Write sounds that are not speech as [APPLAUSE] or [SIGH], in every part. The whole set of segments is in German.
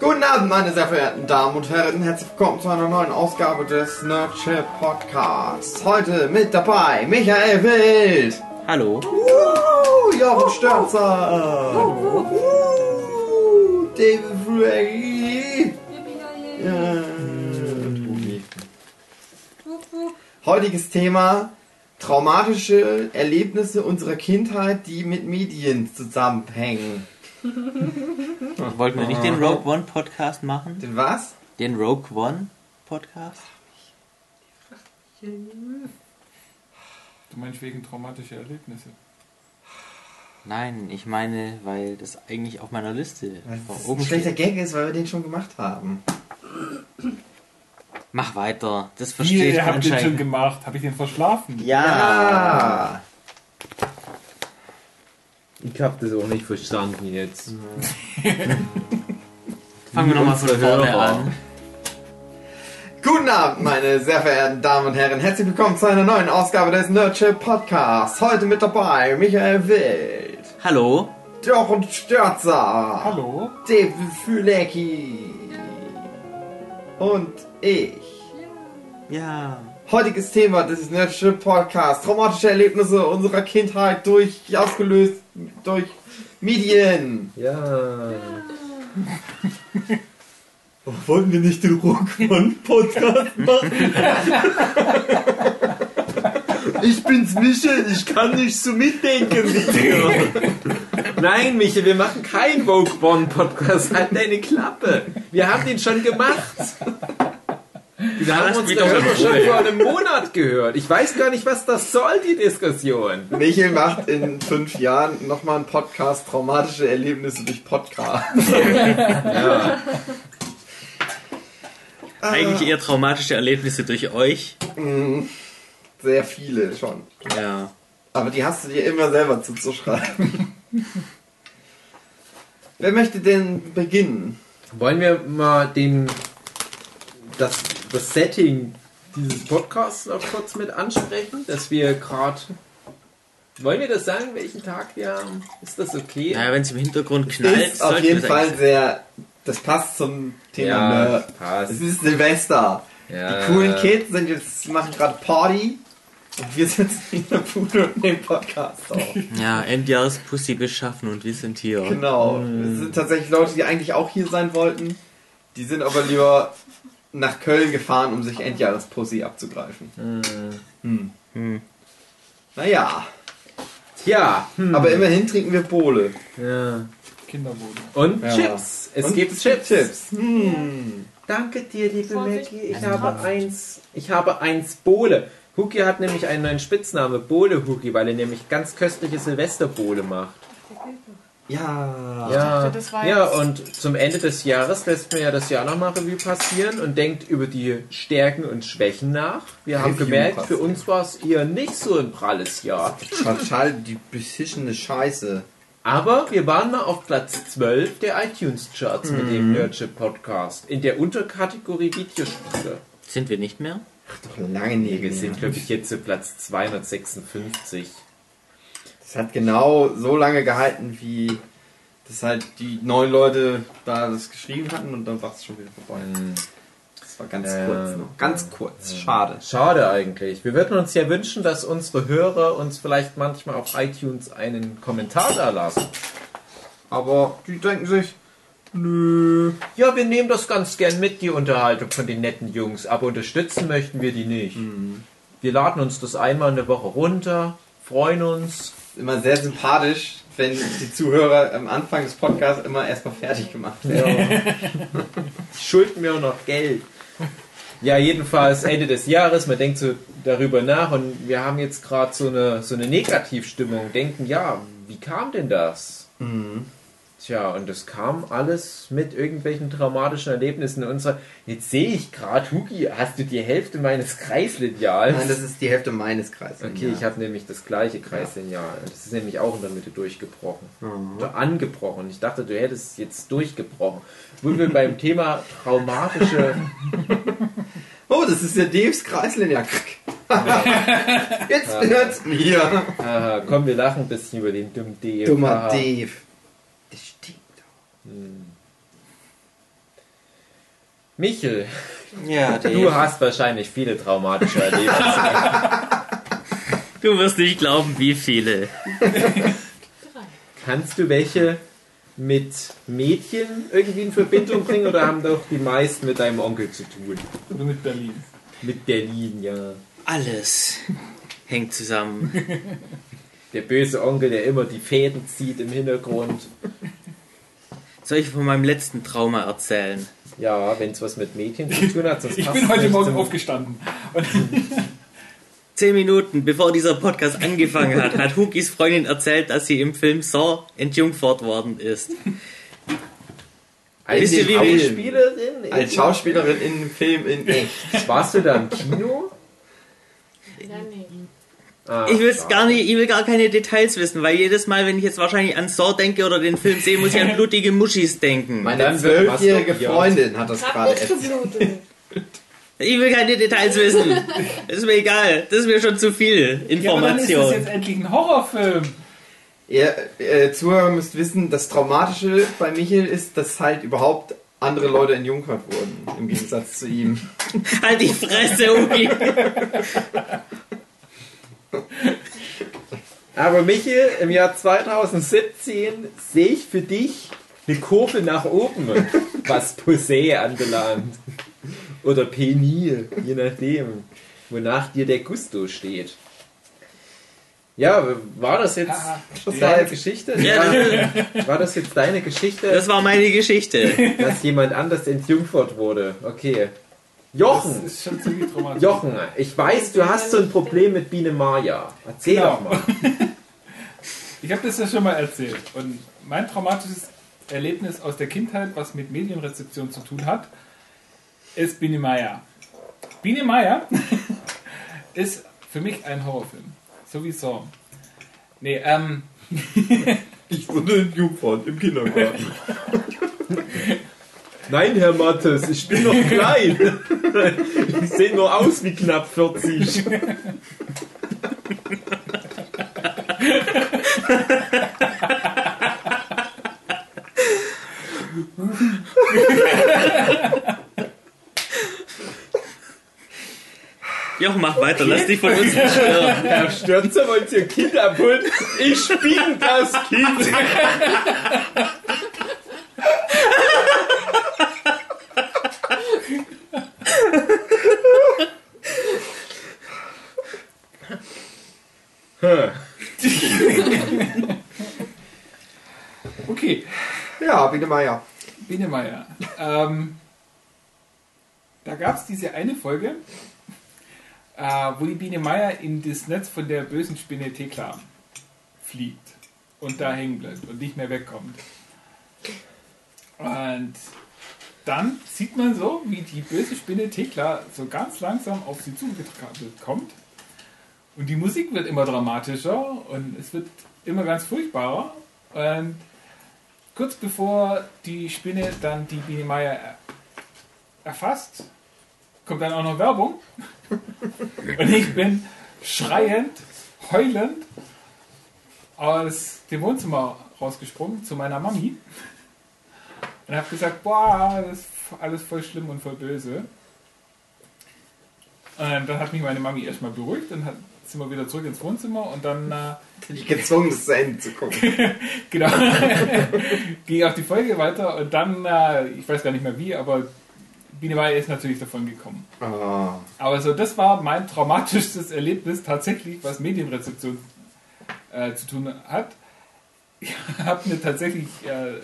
Guten Abend, meine sehr verehrten Damen und Herren. Herzlich willkommen zu einer neuen Ausgabe des Nerdship Podcasts. Heute mit dabei Michael Wild. Hallo. Uh, Jochen Störzer. Uh, David Frey. Tobi. Heutiges Thema traumatische Erlebnisse unserer Kindheit, die mit Medien zusammenhängen. [LAUGHS] Wollten wir nicht den Rogue One Podcast machen? Den was? Den Rogue One Podcast? Du meinst wegen traumatischer Erlebnisse? Nein, ich meine, weil das eigentlich auf meiner Liste Weil vor das oben ein schlechter steht. Gag ist, weil wir den schon gemacht haben. Mach weiter. Das Wie, verstehe ich ihr habt den schon gemacht? Habe ich den verschlafen? Ja. Ich hab das auch nicht verstanden jetzt. [LAUGHS] Fangen wir nochmal von vorne Hörer. an. Guten Abend, meine sehr verehrten Damen und Herren. Herzlich willkommen zu einer neuen Ausgabe des Nerdship Podcasts. Heute mit dabei Michael Wild, Hallo. Jochen Störzer, Hallo? David Fülecki und ich. Ja. Heutiges Thema des Nerdship Podcasts. Traumatische Erlebnisse unserer Kindheit durch, ausgelöst durch Medien. Ja. Wollten wir nicht den Rockmann-Podcast machen? Ich bin's Michel, ich kann nicht so mitdenken wie dir. Nein, Michel, wir machen keinen Vogue One Podcast. Halt deine Klappe. Wir haben den schon gemacht. Wir haben uns doch schon vor einem Monat gehört. Ich weiß gar nicht, was das soll, die Diskussion. Michael macht in fünf Jahren nochmal einen Podcast Traumatische Erlebnisse durch Podcast. [LAUGHS] Ja. Eigentlich eher traumatische Erlebnisse durch euch. Sehr viele schon. Ja. Aber die hast du dir immer selber zuzuschreiben. Wer möchte denn beginnen? Wollen wir mal den, das, das Setting dieses Podcasts noch kurz mit ansprechen, dass wir gerade. Wollen wir das sagen, welchen Tag wir haben? Ist das okay? Naja, wenn es im Hintergrund knallt, ist auf jeden Fall sehr. Das passt zum Thema Ja, Nerd. passt. Es ist Silvester. Ja. Die coolen Kids sind jetzt, machen gerade Party. Und wir sitzen in der Bude und nehmen Podcast auf. Ja, Endjahrespussy beschaffen und wir sind hier. Genau. Es sind tatsächlich Leute, die eigentlich auch hier sein wollten. Die sind aber lieber nach Köln gefahren, um sich Endjahrespussy abzugreifen. Hm. Hm. Naja, Tja, hm. aber immerhin trinken wir Bohle. ja. Kinderboden. Und Ja. Chips. Es Und gibt Chips. Chips. Hm. Danke dir, liebe Maggie. Ich habe eins. Ich habe eins Bohle. Huki hat nämlich einen neuen Spitzname, Bohle Huki, weil er nämlich ganz köstliche Silvesterbohle macht. Ja. Ja, dachte, das war ja, und zum Ende des Jahres lässt mir ja das Jahr nochmal Revue passieren und denkt über die Stärken und Schwächen nach. Wir haben Revue gemerkt, für passieren. uns war es eher nicht so ein pralles Jahr. Total die beschissene Scheiße. Aber wir waren mal auf Platz 12 der iTunes-Charts mit dem Nerdship Podcast in der Unterkategorie Videospiele. Sind wir nicht mehr? Doch lange nie Wir sind, glaube ich, jetzt zu Platz 256. Das hat genau so lange gehalten, wie das halt die neun Leute da das geschrieben hatten und dann war es schon wieder vorbei. Das war ganz Ja. kurz noch. Ganz kurz. Schade. Schade eigentlich. Wir würden uns ja wünschen, dass unsere Hörer uns vielleicht manchmal auf iTunes einen Kommentar da lassen. Aber die denken sich, nö. Ja, wir nehmen das ganz gern mit, die Unterhaltung von den netten Jungs, aber unterstützen möchten wir die nicht. Wir laden uns das einmal eine Woche runter, freuen uns. Immer sehr sympathisch, wenn die Zuhörer am Anfang des Podcasts immer erstmal fertig gemacht werden. [LAUGHS] Schulden mir auch noch Geld. Ja, jedenfalls Ende des Jahres, man denkt so darüber nach und wir haben jetzt gerade so eine, so eine Negativstimmung, denken, ja, wie kam denn das? Tja, und das kam alles mit irgendwelchen traumatischen Erlebnissen in unserer. Jetzt sehe ich gerade, Huki, hast du die Hälfte meines Kreislineals? Nein, das ist die Hälfte meines Kreises. Okay, ich habe nämlich das gleiche Kreislineal. Das ist nämlich auch in der Mitte durchgebrochen. Oder angebrochen. Ich dachte, du hättest es jetzt durchgebrochen. Wo wir beim Thema traumatische. [LAUGHS] Oh, das ist ja Daves Kreislinie. [LAUGHS] Jetzt hört's mir. Aha, komm, wir lachen ein bisschen über den dummen Dave. Dummer Aha. Dave. Doch. Michel, Ja, [LAUGHS] du Dave. hast wahrscheinlich viele traumatische Erlebnisse. [LAUGHS] Du wirst nicht glauben, wie viele. [LAUGHS] Kannst du welche mit Mädchen irgendwie in Verbindung bringen oder haben doch die meisten mit deinem Onkel zu tun? Oder mit Berlin. Mit Berlin, ja. Alles hängt zusammen. Der böse Onkel, der immer die Fäden zieht im Hintergrund. Soll ich von meinem letzten Trauma erzählen? Ja, wenn es was mit Mädchen zu tun hat, sonst [LAUGHS] Ich bin heute Morgen aufgestanden. [LAUGHS] Zehn Minuten bevor dieser Podcast angefangen hat, hat Hukis Freundin erzählt, dass sie im Film Saw entjungfert worden ist. Als Wisst ihr, wie Schauspielerin? Als Schauspielerin in einem Film in echt. Warst du da im Kino? Ja, nee. Ah, Ich will schade. gar nicht, ich will gar keine Details wissen, weil jedes Mal, wenn ich jetzt wahrscheinlich an Saw denke oder den Film sehe, muss ich an [LAUGHS] blutige Muschis denken. Meine zwölfjährige. Freundin hat das gerade erzählt. Ich will keine Details wissen. Das [LAUGHS] ist mir egal. Das ist mir schon zu viel ja, aber dann ist das Information. jetzt endlich ein Horrorfilm. Ihr äh, Zuhörer müsst wissen, das Traumatische bei Michael ist, dass halt überhaupt andere Leute entjungfert wurden, im Gegensatz zu ihm. [LAUGHS] halt die Fresse, Huki. [LAUGHS] Aber Michael, im Jahr 2017 sehe ich für dich eine Kurve nach oben, [LAUGHS] was Posé anbelangt. Oder Penil, je nachdem, wonach dir der Gusto steht. Ja, war das jetzt Haha. deine Geschichte? Ja, War, war das jetzt deine Geschichte, Das war meine Geschichte. dass jemand anders entjungfert wurde? Okay. Das Jochen, ist schon ziemlich dramatisch. Jochen, ich weiß, du hast so ein Problem mit Biene Maya. Erzähl Genau. doch mal. [LAUGHS] Ich habe das ja schon mal erzählt. Und mein traumatisches Erlebnis aus der Kindheit, was mit Medienrezeption zu tun hat, ist Biene Meier. Biene Meier [LAUGHS] ist für mich ein Horrorfilm. Sowieso. Nee, ähm, [LAUGHS] Ich wurde entjungfert im Kindergarten. Nein, Herr Mattes, ich bin noch klein. [LAUGHS] Ich sehe nur aus wie knapp 40. Jochen, mach weiter, lass dich von uns nicht stören. Herr Stürzer, wollt ihr Kind abholen? Ich bin das Kind. okay. Ja, Biene Meier. Biene Meier. Ähm, da gab es diese eine Folge, äh, wo die Biene Meier in das Netz von der bösen Spinne Thekla fliegt und da hängen bleibt und nicht mehr wegkommt. Und dann sieht man so, wie die böse Spinne Thekla so ganz langsam auf sie zugetrabbelt kommt. Und die Musik wird immer dramatischer und es wird immer ganz furchtbarer. Und kurz bevor die Spinne dann die Biene Meier er- erfasst, kommt dann auch noch Werbung. [LAUGHS] Und ich bin schreiend, heulend aus dem Wohnzimmer rausgesprungen zu meiner Mami und habe gesagt, boah, das ist alles voll schlimm und voll böse. Und dann hat mich meine Mami erstmal beruhigt und hat, sind wir wieder zurück ins Wohnzimmer und dann äh, Ich gezwungen, das zu Ende zu gucken. [LAUGHS] Genau. [LAUGHS] Ging auch die Folge weiter und dann, äh, ich weiß gar nicht mehr wie, aber Biene Meier ist natürlich davon gekommen. Ah. Aber so, das war mein traumatischstes Erlebnis tatsächlich, was Medienrezeption äh, zu tun hat. Ich [LAUGHS] habe mir tatsächlich äh, äh,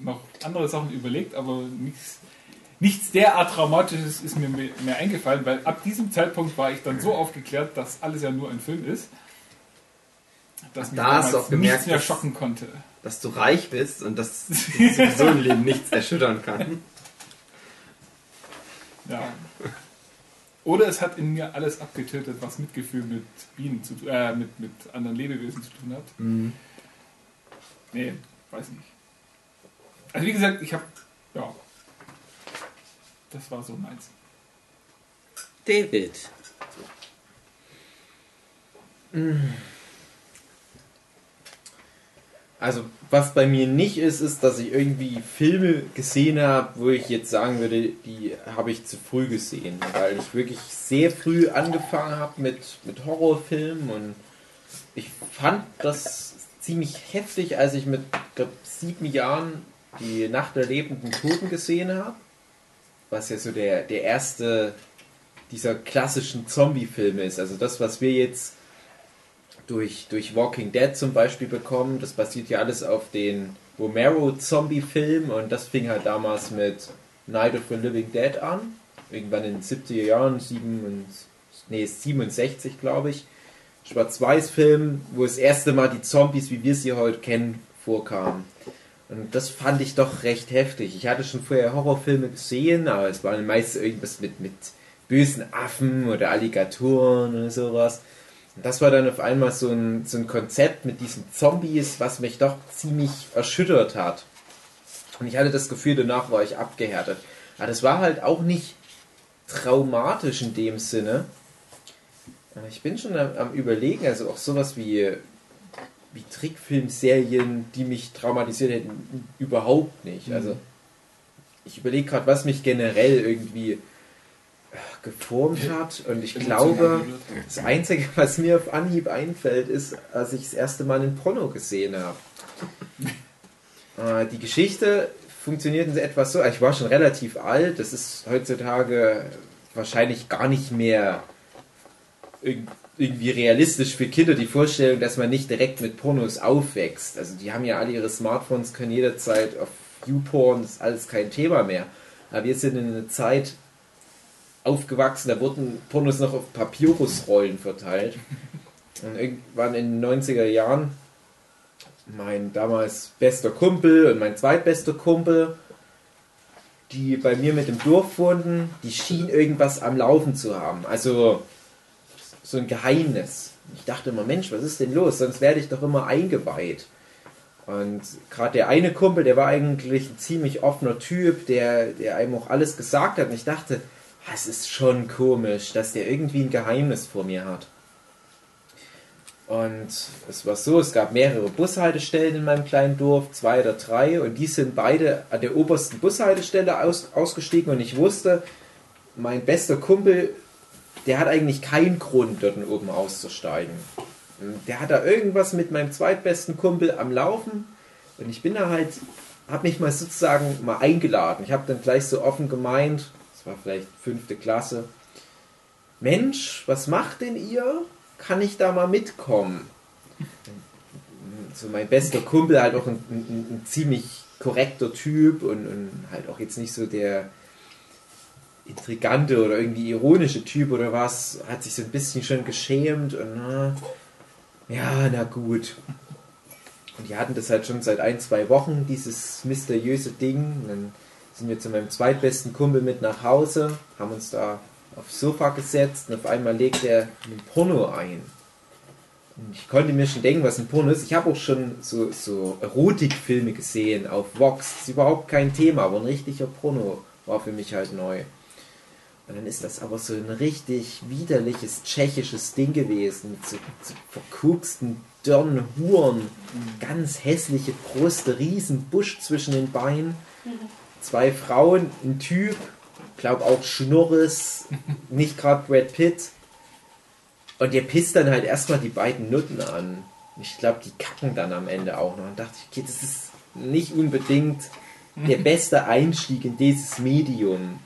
noch andere Sachen überlegt, aber nichts, nichts derart Traumatisches ist mir mehr eingefallen, weil ab diesem Zeitpunkt war ich dann so aufgeklärt, dass alles ja nur ein Film ist, dass mich Da hast du auch gemerkt, nichts mehr dass- schocken konnte. Dass du reich bist und dass [LAUGHS] sowieso im Leben nichts erschüttern kann. Ja. Oder es hat in mir alles abgetötet, was Mitgefühl mit Bienen zu tun, äh, mit, mit anderen Lebewesen zu tun hat. Mhm. Nee, weiß nicht. Also wie gesagt, ich habe, ja, das war so meins. David. Also, was bei mir nicht ist, ist, dass ich irgendwie Filme gesehen habe, wo ich jetzt sagen würde, die habe ich zu früh gesehen. Weil ich wirklich sehr früh angefangen habe mit, mit Horrorfilmen und ich fand das ziemlich heftig, als ich mit glaub, sieben Jahren die Nacht der lebenden Toten gesehen habe. Was ja so der, der erste dieser klassischen Zombie-Filme ist. Also das, was wir jetzt durch, durch Walking Dead zum Beispiel bekommen. Das basiert ja alles auf den Romero-Zombie-Film und das fing halt damals mit Night of the Living Dead an. Irgendwann in den 70er Jahren, 7, nee, 67 glaube ich. Schwarz-Weiß-Film, wo das erste Mal die Zombies, wie wir sie heute kennen, vorkamen. Und das fand ich doch recht heftig. Ich hatte schon vorher Horrorfilme gesehen, aber es waren meist irgendwas mit, mit bösen Affen oder Alligatoren oder sowas. Und das war dann auf einmal so ein, so ein Konzept mit diesen Zombies, was mich doch ziemlich erschüttert hat. Und ich hatte das Gefühl, danach war ich abgehärtet. Aber das war halt auch nicht traumatisch in dem Sinne. Ich bin schon am, am überlegen, also auch sowas wie, wie Trickfilmserien, die mich traumatisiert hätten, überhaupt nicht. Mhm. Also ich überlege gerade, was mich generell irgendwie geformt hat. Und ich glaube, das Einzige, was mir auf Anhieb einfällt, ist, als ich das erste Mal ein Porno gesehen habe. [LAUGHS] Äh, die Geschichte funktioniert in etwas so, ich war schon relativ alt, das ist heutzutage wahrscheinlich gar nicht mehr irg- irgendwie realistisch für Kinder die Vorstellung, dass man nicht direkt mit Pornos aufwächst. Also die haben ja alle ihre Smartphones, können jederzeit auf YouPorn, das ist alles kein Thema mehr. Aber wir sind in einer Zeit aufgewachsen, da wurden Pornos noch auf Papyrusrollen verteilt. Und irgendwann in den 90er Jahren mein damals bester Kumpel und mein zweitbester Kumpel, die bei mir mit dem Dorf wohnten, die schien irgendwas am Laufen zu haben. Also so ein Geheimnis. Ich dachte immer, Mensch, was ist denn los? Sonst werde ich doch immer eingeweiht. Und gerade der eine Kumpel, der war eigentlich ein ziemlich offener Typ, der, der einem auch alles gesagt hat. Und ich dachte, "Ah, es ist schon komisch, dass der irgendwie ein Geheimnis vor mir hat. Und es war so, es gab mehrere Bushaltestellen in meinem kleinen Dorf, zwei oder drei, und die sind beide an der obersten Bushaltestelle aus, ausgestiegen und ich wusste, mein bester Kumpel, der hat eigentlich keinen Grund, dort oben auszusteigen. Der hat da irgendwas mit meinem zweitbesten Kumpel am Laufen und ich bin da halt, habe mich mal sozusagen mal eingeladen. Ich habe dann gleich so offen gemeint, war vielleicht fünfte Klasse, Mensch, was macht denn ihr? Kann ich da mal mitkommen? So mein bester Kumpel, halt auch ein, ein, ein ziemlich korrekter Typ und, und halt auch jetzt nicht so der intrigante oder irgendwie ironische Typ oder was, hat sich so ein bisschen schon geschämt und na, ja, na gut. Und die hatten das halt schon seit ein, zwei Wochen, dieses mysteriöse Ding. Und dann sind wir zu meinem zweitbesten Kumpel mit nach Hause, haben uns da aufs Sofa gesetzt und auf einmal legt er ein Porno ein. Und ich konnte mir schon denken, was ein Porno ist. Ich habe auch schon so, so Erotikfilme gesehen auf Vox. Das ist überhaupt kein Thema, aber ein richtiger Porno war für mich halt neu. Und dann ist das aber so ein richtig widerliches tschechisches Ding gewesen. Mit so, so verkucksten, dürren Huren, ganz hässliche Brüste, riesen Busch zwischen den Beinen. Zwei Frauen, ein Typ, glaub auch Schnurres, [LAUGHS] nicht gerade Brad Pitt. Und der pisst dann halt erstmal die beiden Nutten an. Ich glaube, die kacken dann am Ende auch noch. Und dachte ich, okay, das ist nicht unbedingt der [LAUGHS] beste Einstieg in dieses Medium.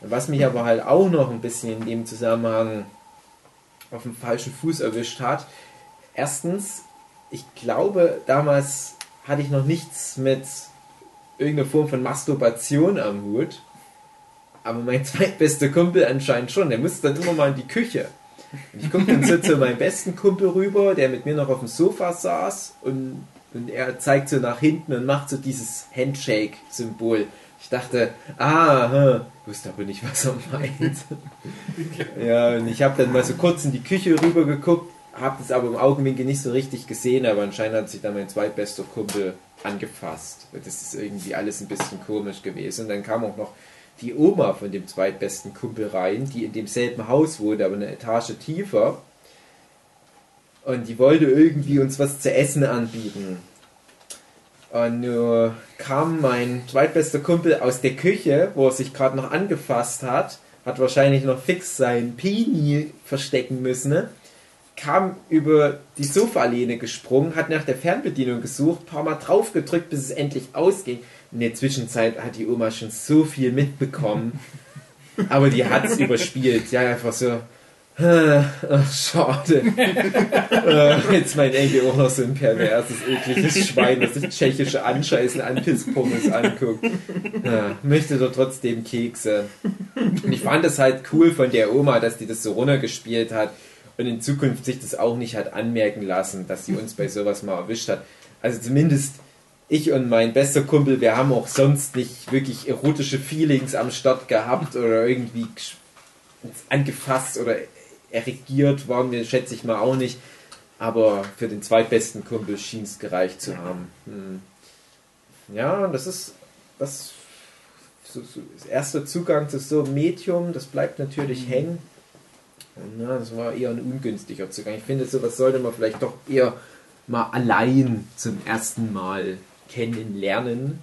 Was mich aber halt auch noch ein bisschen in dem Zusammenhang auf den falschen Fuß erwischt hat. Erstens, ich glaube, damals hatte ich noch nichts mit irgendeiner Form von Masturbation am Hut. Aber mein [LAUGHS] zweitbester Kumpel anscheinend schon. Der musste dann immer mal in die Küche. Und ich gucke dann so zu meinem besten Kumpel rüber, der mit mir noch auf dem Sofa saß und, und er zeigt so nach hinten und macht so dieses Handshake-Symbol. Ich dachte, ah, hm, wusste aber nicht, was er meint. [LAUGHS] ja, und ich habe dann mal so kurz in die Küche rüber geguckt, habe das aber im Augenwinkel nicht so richtig gesehen, aber anscheinend hat sich dann mein zweitbester Kumpel angefasst. Das ist irgendwie alles ein bisschen komisch gewesen. Und dann kam auch noch die Oma von dem zweitbesten Kumpel rein, die in demselben Haus wohnt, aber eine Etage tiefer. Und die wollte irgendwie uns was zu essen anbieten. Und nur kam mein zweitbester Kumpel aus der Küche, wo er sich gerade noch angefasst hat, hat wahrscheinlich noch fix sein Pini verstecken müssen, ne? Kam über die Sofalehne gesprungen, hat nach der Fernbedienung gesucht, paar Mal drauf gedrückt, bis es endlich ausging. In der Zwischenzeit hat die Oma schon so viel mitbekommen, [LAUGHS] aber die hat es überspielt. Ja, einfach so, Ach, schade. [LAUGHS] Äh, Jetzt mein Enkel auch noch so ein perverses, ekliges Schwein, das sich tschechische Anscheißen an Pisspommes anguckt. Ja, möchte doch trotzdem Kekse. Und ich fand es halt cool von der Oma, dass die das so runtergespielt hat und in Zukunft sich das auch nicht hat anmerken lassen, dass sie uns bei sowas mal erwischt hat. Also zumindest ich und mein bester Kumpel, wir haben auch sonst nicht wirklich erotische Feelings am Start gehabt oder irgendwie angefasst oder erregiert waren wir, schätze ich mal auch nicht. Aber für den zweitbesten Kumpel schien es gereicht zu haben. Hm. Ja, das ist das, so, so, das erste Zugang zu so einem Medium, das bleibt natürlich mhm. hängen. Ja, das war eher ein ungünstiger Zugang. Ich finde, sowas sollte man vielleicht doch eher mal allein zum ersten Mal kennenlernen.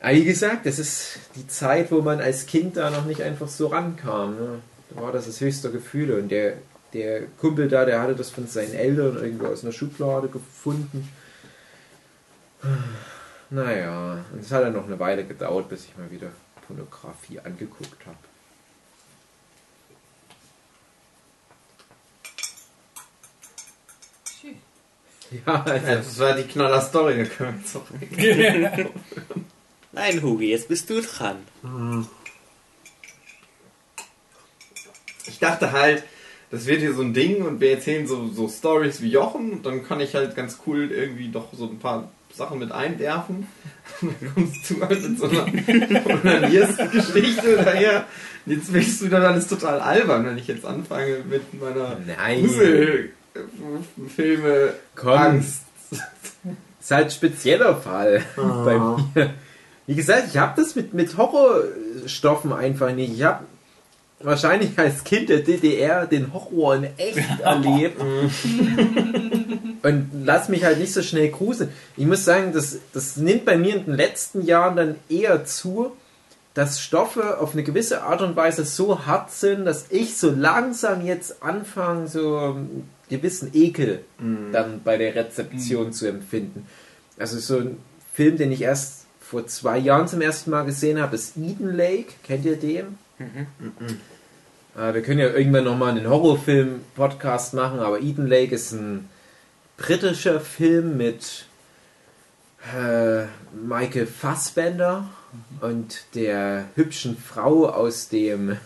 Aber wie gesagt, das ist die Zeit, wo man als Kind da noch nicht einfach so rankam. Ne? Da war das das höchste Gefühl. Und der, der Kumpel da, der hatte das von seinen Eltern irgendwo aus einer Schublade gefunden. Naja, und es hat dann noch eine Weile gedauert, bis ich mal wieder Pornografie angeguckt habe. [LAUGHS] Ja, also das war die knaller Story, da können wir jetzt auch [LAUGHS] Nein, Hugi, jetzt bist du dran. Mhm. ich dachte halt, das wird hier so ein Ding und wir erzählen so, so Stories wie Jochen und dann kann ich halt ganz cool irgendwie doch so ein paar Sachen mit einwerfen. Und [LAUGHS] dann kommst du halt mit so einer Onanierst-Geschichte daher. Jetzt willst du dann alles total albern, wenn ich jetzt anfange mit meiner Filme Angst. [LAUGHS] Ist halt ein spezieller Fall oh. bei mir. Wie gesagt, ich habe das mit, mit Horrorstoffen einfach nicht. Ich habe wahrscheinlich als Kind der DDR den Horror in echt [LAUGHS] erlebt. und lass mich halt nicht so schnell gruseln. Ich muss sagen, das, das nimmt bei mir in den letzten Jahren dann eher zu, dass Stoffe auf eine gewisse Art und Weise so hart sind, dass ich so langsam jetzt anfange, so gewissen Ekel mm. dann bei der Rezeption mm. zu empfinden. Also so ein Film, den ich erst vor zwei Jahren zum ersten Mal gesehen habe, ist Eden Lake. Kennt ihr den? Mhm. Äh, wir können ja irgendwann nochmal einen Horrorfilm-Podcast machen, aber Eden Lake ist ein britischer Film mit äh, Michael Fassbender mhm. und der hübschen Frau aus dem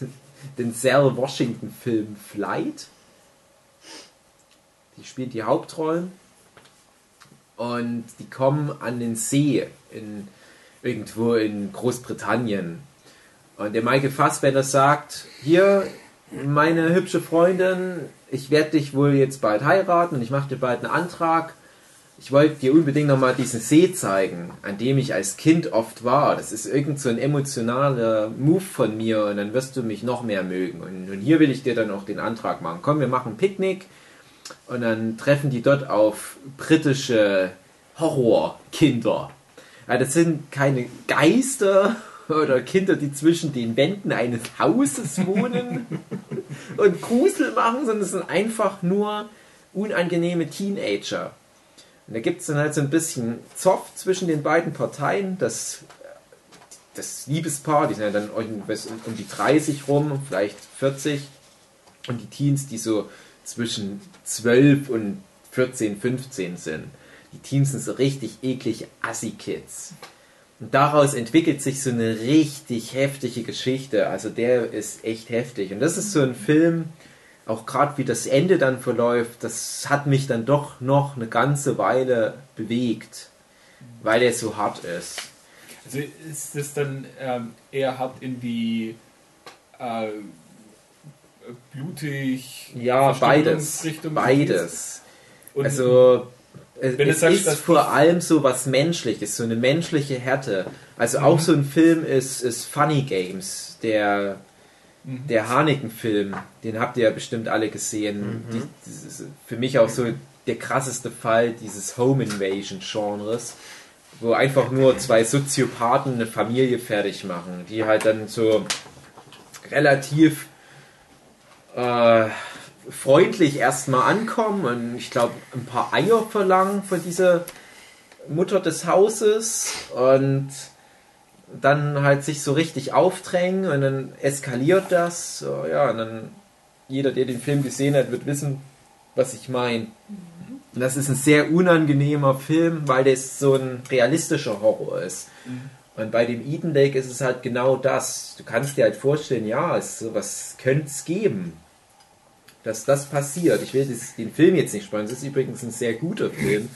[LAUGHS] Denzel Washington Film Flight. Die spielt die Hauptrollen und die kommen an den See in irgendwo in Großbritannien und der Michael Fassbender sagt, hier, meine hübsche Freundin, ich werde dich wohl jetzt bald heiraten und ich mache dir bald einen Antrag. Ich wollte dir unbedingt nochmal diesen See zeigen, an dem ich als Kind oft war. Das ist irgend so ein emotionaler Move von mir und dann wirst du mich noch mehr mögen. Und, und hier will ich dir dann auch den Antrag machen. Komm, wir machen ein Picknick und dann treffen die dort auf britische Horrorkinder. Ja, das sind keine Geister oder Kinder, die zwischen den Wänden eines Hauses wohnen [LAUGHS] und Grusel machen, sondern es sind einfach nur unangenehme Teenager. Und da gibt es dann halt so ein bisschen Zoff zwischen den beiden Parteien. Das, das Liebespaar, die sind ja dann um die 30 rum, vielleicht 40. Und die Teens, die so zwischen 12 und 14, 15 sind. Die Teens sind so richtig eklig Assi-Kids. Und daraus entwickelt sich so eine richtig heftige Geschichte. Also der ist echt heftig. Und das ist so ein Film, auch gerade wie das Ende dann verläuft, das hat mich dann doch noch eine ganze Weile bewegt, weil er so hart ist. Also ist das dann ähm, eher hart in die äh, blutig ja beides beides also es, es sagst, ist vor allem so was Menschliches, so eine menschliche Härte. Also mhm. auch so ein Film ist, ist Funny Games, der, mhm. der Haneken-Film, den habt ihr ja bestimmt alle gesehen. Mhm. Die, für mich auch so der krasseste Fall dieses Home Invasion Genres. wo einfach nur zwei Soziopathen eine Familie fertig machen, die halt dann so relativ äh, freundlich erstmal ankommen und ich glaube ein paar Eier verlangen von dieser Mutter des Hauses und dann halt sich so richtig aufdrängen und dann eskaliert das. So, ja, und dann jeder, der den Film gesehen hat, wird wissen, was ich meine. Und das ist ein sehr unangenehmer Film, weil das so ein realistischer Horror ist. Und bei dem Eden Lake ist es halt genau das. Du kannst dir halt vorstellen, ja, es, sowas könnte es geben. Dass das passiert. Ich will das, den Film jetzt nicht spoilern. Es ist übrigens ein sehr guter Film.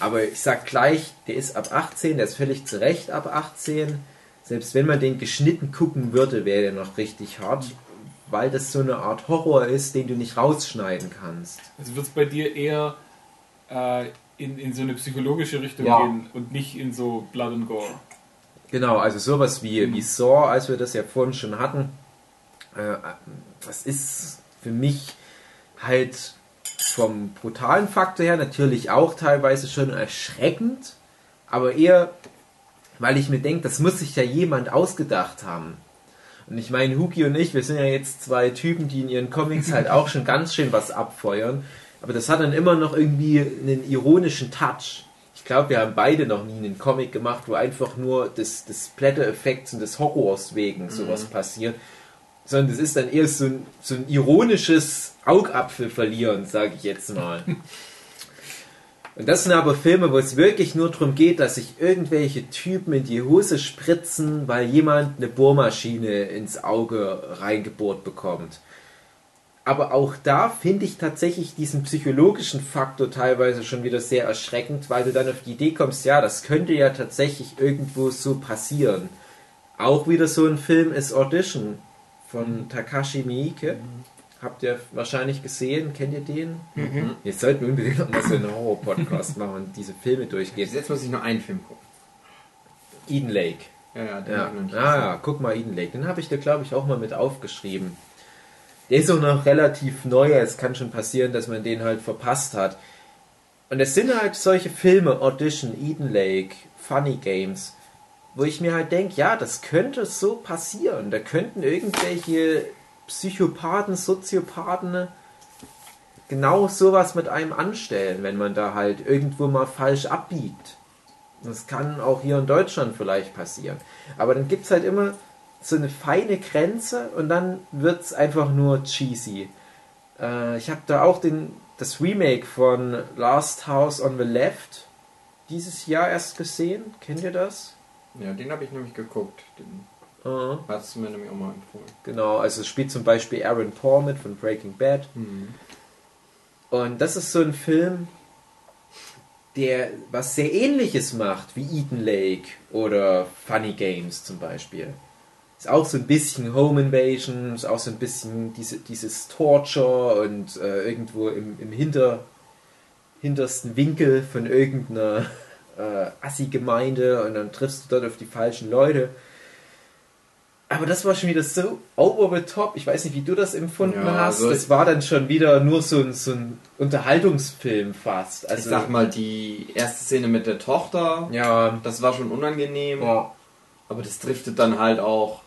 Aber ich sag gleich, der ist ab 18, der ist völlig zu Recht ab 18. Selbst wenn man den geschnitten gucken würde, wäre der noch richtig hart. Weil das so eine Art Horror ist, den du nicht rausschneiden kannst. Also wird es bei dir eher äh, in, in so eine psychologische Richtung Ja. gehen und nicht in so Blood and Gore. Genau, also sowas wie, wie Saw, als wir das ja vorhin schon hatten, äh, das ist für mich halt vom brutalen Faktor her natürlich auch teilweise schon erschreckend, aber eher, weil ich mir denke, das muss sich ja jemand ausgedacht haben. Und ich meine, Huki und ich, wir sind ja jetzt zwei Typen, die in ihren Comics halt auch schon ganz schön was abfeuern. Aber das hat dann immer noch irgendwie einen ironischen Touch. Ich glaube, wir haben beide noch nie einen Comic gemacht, wo einfach nur des, des Splatter-Effekts und des Horrors wegen sowas passiert. Sondern es ist dann eher so ein, so ein ironisches Augapfel verlieren, sage ich jetzt mal. [LAUGHS] Und das sind aber Filme, wo es wirklich nur darum geht, dass sich irgendwelche Typen in die Hose spritzen, weil jemand eine Bohrmaschine ins Auge reingebohrt bekommt. Aber auch da finde ich tatsächlich diesen psychologischen Faktor teilweise schon wieder sehr erschreckend, weil du dann auf die Idee kommst, ja, das könnte ja tatsächlich irgendwo so passieren. Auch wieder so ein Film ist Audition von Takashi Miike. Habt ihr wahrscheinlich gesehen? Kennt ihr den? Jetzt sollten wir unbedingt noch mal so einen Horror-Podcast [LAUGHS] machen und diese Filme durchgehen. Jetzt muss ich nur einen Film gucken. Eden Lake. Ja, ja, den Ja, ich ah, ja guck mal, Eden Lake. Den habe ich dir, glaube ich, auch mal mit aufgeschrieben. Der ist auch noch relativ neu. Es kann schon passieren, dass man den halt verpasst hat. Und es sind halt solche Filme, Audition, Eden Lake, Funny Games, wo ich mir halt denke, ja, das könnte so passieren. Da könnten irgendwelche Psychopathen, Soziopathen genau sowas mit einem anstellen, wenn man da halt irgendwo mal falsch abbiegt. Das kann auch hier in Deutschland vielleicht passieren. Aber dann gibt es halt immer so eine feine Grenze und dann wird es einfach nur cheesy. Äh, ich habe da auch den, das Remake von Last House on the Left dieses Jahr erst gesehen. Kennt ihr das? Ja, den habe ich nämlich geguckt. Den Äh, hast du mir nämlich auch mal empfohlen. genau, also es spielt zum Beispiel Aaron Paul mit von Breaking Bad. Und das ist so ein Film, der was sehr ähnliches macht wie Eden Lake oder Funny Games zum Beispiel. Ist auch so ein bisschen Home Invasion, ist auch so ein bisschen diese, dieses Torture und äh, irgendwo im, im Hinter, hintersten Winkel von irgendeiner äh, Assi-Gemeinde und dann triffst du dort auf die falschen Leute. Aber das war schon wieder so over the top. Ich weiß nicht, wie du das empfunden Ja, hast. also das war dann schon wieder nur so ein, so ein Unterhaltungsfilm fast. Also, ich sag mal, die erste Szene mit der Tochter, ja, das war schon unangenehm. ja, Aber das driftet dann halt auch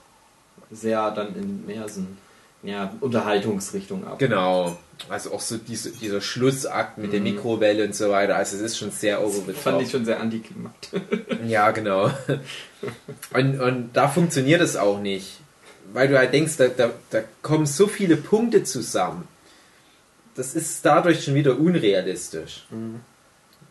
sehr dann in ein, ja, Unterhaltungsrichtung ab. genau. Also auch so diese, dieser Schlussakt mit der Mhm. Mikrowelle und so weiter. Also es ist schon sehr over the fand ich schon sehr antiklimatisch. [LAUGHS] Ja, genau. Und, und da funktioniert es auch nicht. Weil du halt denkst, da, da, da kommen so viele Punkte zusammen. Das ist dadurch schon wieder unrealistisch.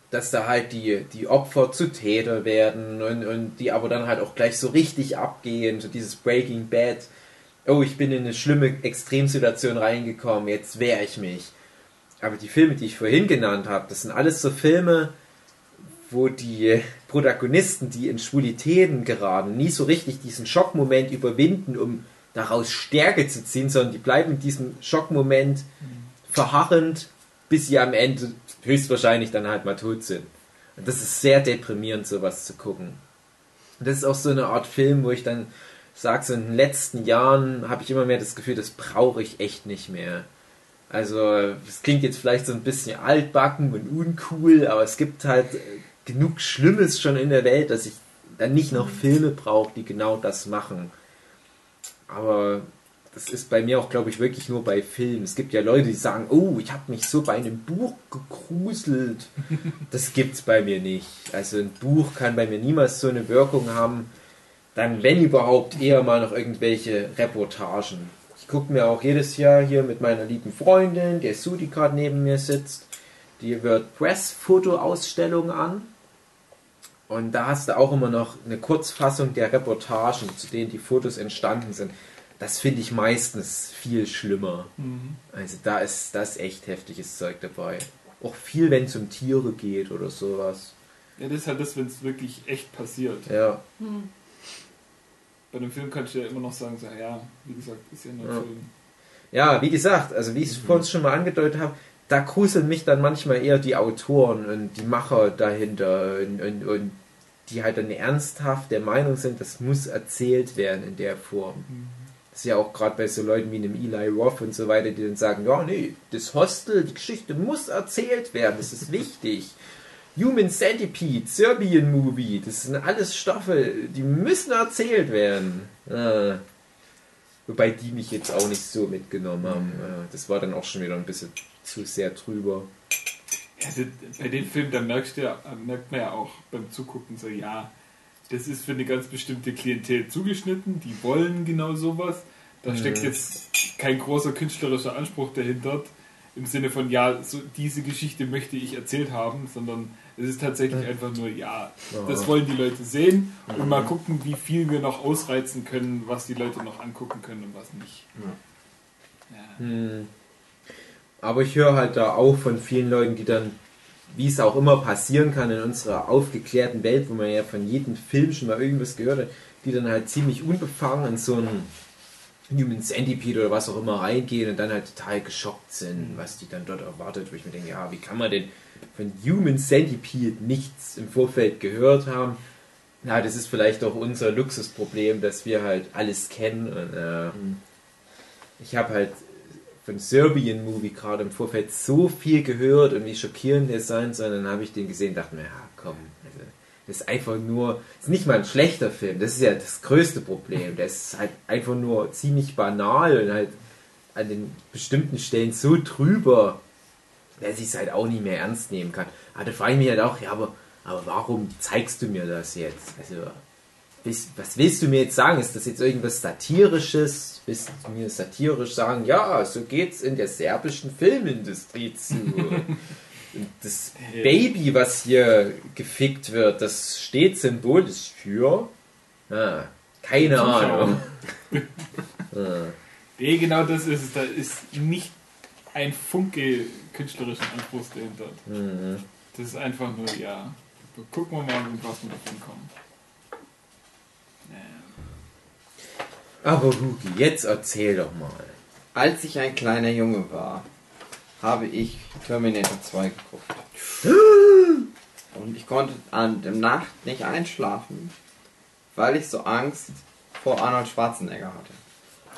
Dass da halt die, die Opfer zu Täter werden und, und die aber dann halt auch gleich so richtig abgehen. So dieses Breaking Bad. Oh, ich bin in eine schlimme Extremsituation reingekommen, jetzt wehre ich mich. Aber die Filme, die ich vorhin genannt habe, das sind alles so Filme, wo die Protagonisten, die in Schwulitäten geraten, nie so richtig diesen Schockmoment überwinden, um daraus Stärke zu ziehen, sondern die bleiben in diesem Schockmoment verharrend, bis sie am Ende höchstwahrscheinlich dann halt mal tot sind. Und das ist sehr deprimierend, sowas zu gucken. Und das ist auch so eine Art Film, wo ich dann sage, so in den letzten Jahren habe ich immer mehr das Gefühl, das brauche ich echt nicht mehr. Also, es klingt jetzt vielleicht so ein bisschen altbacken und uncool, aber es gibt halt genug Schlimmes schon in der Welt, dass ich dann nicht noch Filme brauche, die genau das machen. Aber das ist bei mir auch, glaube ich, wirklich nur bei Filmen. Es gibt ja Leute, die sagen, oh, ich habe mich so bei einem Buch gegruselt. [LAUGHS] Das gibt's bei mir nicht. Also ein Buch kann bei mir niemals so eine Wirkung haben. Dann, wenn überhaupt, eher mal noch irgendwelche Reportagen. Ich gucke mir auch jedes Jahr hier mit meiner lieben Freundin, der Sue, die gerade neben mir sitzt, die wird Press-Foto-Ausstellung an. Und da hast du auch immer noch eine Kurzfassung der Reportagen, zu denen die Fotos entstanden sind. Das finde ich meistens viel schlimmer. Also da ist das echt heftiges Zeug dabei. Auch viel, wenn es um Tiere geht oder sowas. Ja, das ist halt das, wenn es wirklich echt passiert. Ja, Bei einem Film kannst du ja immer noch sagen, so, ja, wie gesagt, ist ja nur ein Ja. Film. ja wie gesagt, also wie ich es vorhin schon mal angedeutet habe, da gruseln mich dann manchmal eher die Autoren und die Macher dahinter und, und, und die halt dann ernsthaft der Meinung sind, das muss erzählt werden in der Form. Das ist ja auch gerade bei so Leuten wie einem Eli Roth und so weiter, die dann sagen, ja, nee, das Hostel, die Geschichte muss erzählt werden, das ist wichtig. Human Centipede, Serbian Movie, das sind alles Stoffe, die müssen erzählt werden. Ah. Wobei die mich jetzt auch nicht so mitgenommen haben. Ah, Das war dann auch schon wieder ein bisschen zu sehr drüber. Das, bei den Filmen, da merkst du ja, merkt man ja auch beim Zugucken so, ja, das ist für eine ganz bestimmte Klientel zugeschnitten, die wollen genau sowas. Da steckt jetzt kein großer künstlerischer Anspruch dahinter, im Sinne von, ja, so diese Geschichte möchte ich erzählt haben, sondern es ist tatsächlich einfach nur, ja, das wollen die Leute sehen und mal gucken, wie viel wir noch ausreizen können, was die Leute noch angucken können und was nicht. Ja. Hm. Aber ich höre halt da auch von vielen Leuten, die dann, wie es auch immer passieren kann in unserer aufgeklärten Welt, wo man ja von jedem Film schon mal irgendwas gehört hat, die dann halt ziemlich unbefangen in so einen Human Centipede oder was auch immer reingehen und dann halt total geschockt sind, was die dann dort erwartet, wo ich mir denke, ja, wie kann man denn von Human Centipede nichts im Vorfeld gehört haben? Na, das ist vielleicht auch unser Luxusproblem, dass wir halt alles kennen und äh, ich habe halt von Serbian Movie gerade im Vorfeld so viel gehört und wie schockierend der sein soll, dann habe ich den gesehen und dachte mir, ja komm, also, das ist einfach nur, das ist nicht mal ein schlechter Film, das ist ja das größte Problem. Der ist halt einfach nur ziemlich banal und halt an den bestimmten Stellen so drüber, dass ich es halt auch nicht mehr ernst nehmen kann. Aber da frage ich mich halt auch, ja, aber, aber warum zeigst du mir das jetzt? Also, was- was willst du mir jetzt sagen? Ist das jetzt irgendwas Satirisches? Willst du mir satirisch sagen, ja, so geht's in der serbischen Filmindustrie zu? [LAUGHS] Das Baby, was hier gefickt wird, das steht symbolisch für. Ah, keine. Ahnung. [LAUGHS] Ah, Nee, genau das ist es. Da ist nicht ein Funke künstlerischen Anspruchs dahinter. mhm. Das ist einfach nur, ja, gucken wir mal, mit was wir davon kommen. Aber Hugi, jetzt erzähl doch mal. Als ich ein kleiner Junge war, habe ich Terminator 2 geguckt. Und ich konnte an der Nacht nicht einschlafen, weil ich so Angst vor Arnold Schwarzenegger hatte.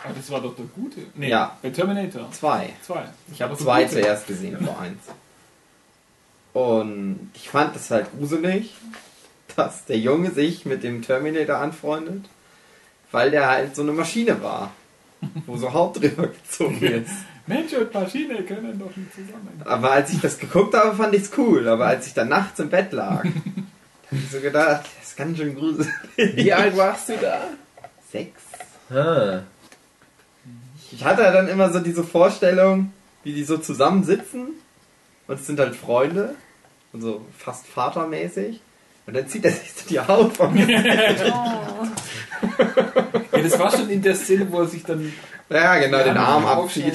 Aber das war doch der gute. Nee, Ja. bei Terminator Zwei. 2. Ich habe zwei zuerst gesehen, vor eins. Und ich fand das halt gruselig, [LAUGHS] dass der Junge sich mit dem Terminator anfreundet, weil der halt so eine Maschine war, wo so Haut drüber gezogen [LAUGHS] ist. Mensch und Maschine können doch nicht zusammen. Aber als ich das geguckt habe, fand ich es cool. Aber als ich dann nachts im Bett lag, [LAUGHS] habe ich so gedacht, das ist ganz schön gruselig. Wie alt warst du da? Sechs. Ah. Ich hatte dann immer so diese Vorstellung, wie die so zusammensitzen und es sind halt Freunde und so fast vatermäßig. Und dann zieht er sich so die Haut von mir. [LAUGHS] Ja, das war schon in der Szene, wo er sich dann Ja, genau, den Arm abzieht.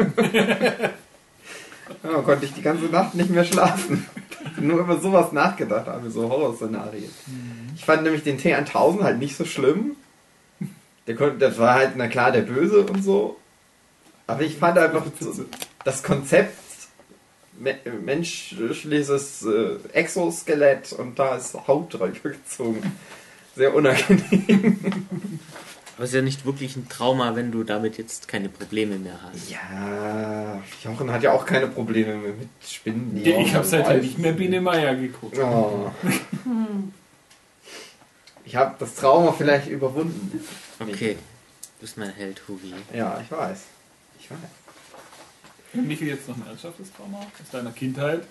[LAUGHS] Ja. Konnte ich die ganze Nacht nicht mehr schlafen. Nur über sowas nachgedacht habe, so Horrorszenarien. Ich fand nämlich den T1000 halt nicht so schlimm. Der konnte, das war halt, na klar, der Böse und so. Aber ich fand einfach so, das Konzept me menschliches äh, Exoskelett und da ist Haut drüber gezogen. Sehr unangenehm. [LAUGHS] Aber es ist ja nicht wirklich ein Trauma, wenn du damit jetzt keine Probleme mehr hast. Ja, Jochen hat ja auch keine Probleme mehr mit Spinnen. Ja, ich habe seitdem weiß. nicht mehr Biene Meier geguckt. Oh. [LAUGHS] Ich habe das Trauma vielleicht überwunden. Okay, du bist mein Held, Hugi. Ja, ich weiß. Ich weiß. Michael, jetzt noch ein ernsthaftes Trauma aus deiner Kindheit.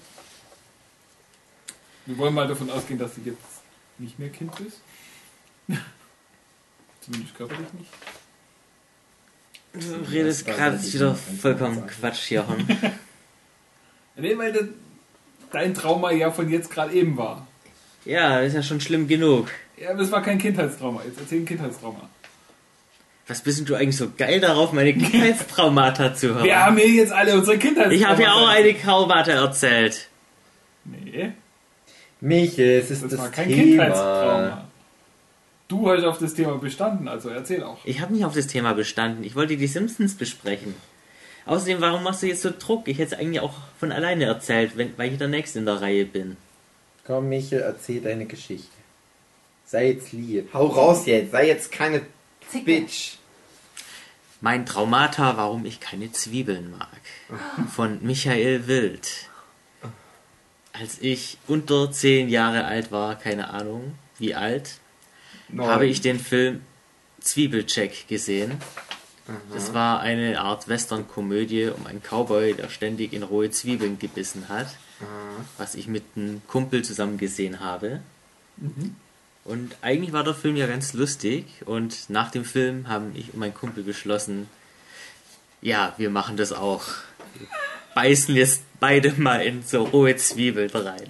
Wir wollen mal davon ausgehen, dass du jetzt nicht mehr Kind bist. Zumindest körperlich nicht. Du redest gerade wieder vollkommen. Quatsch, Jochen. [LAUGHS] Nee, weil das dein Trauma ja von jetzt gerade eben war. Ja, das ist ja schon schlimm genug. Ja, aber es war kein Kindheitstrauma. Jetzt erzähl ein Kindheitstrauma. Was bist denn du eigentlich so geil darauf, meine [LAUGHS] Kindheitstraumata zu hören? Wir haben hier jetzt alle unsere Kindheitstrauma. ich habe ja auch eine Traumata erzählt. Nee, Michel, es ist das das, war kein Thema. Kindheitstrauma. Du hast auf das Thema bestanden, also erzähl auch. Ich habe nicht auf das Thema bestanden. Ich wollte die Simpsons besprechen. Außerdem, warum machst du jetzt so Druck? Ich hätte es eigentlich auch von alleine erzählt, wenn, weil ich der Nächste in der Reihe bin. Komm, Michel, erzähl deine Geschichte. Sei jetzt lieb. Hau raus jetzt, sei jetzt keine Zicke. Bitch. Mein Traumata, warum ich keine Zwiebeln mag. Von Michael Wild. Als ich unter zehn Jahre alt war, keine Ahnung wie alt, Neun. habe ich den Film Zwiebelcheck gesehen. Das war eine Art Western-Komödie um einen Cowboy, der ständig in rohe Zwiebeln gebissen hat, was ich mit einem Kumpel zusammen gesehen habe. Und eigentlich war der Film ja ganz lustig und nach dem Film haben ich und mein Kumpel beschlossen, ja, wir machen das auch. Wir beißen jetzt beide mal in so rohe Zwiebeln rein.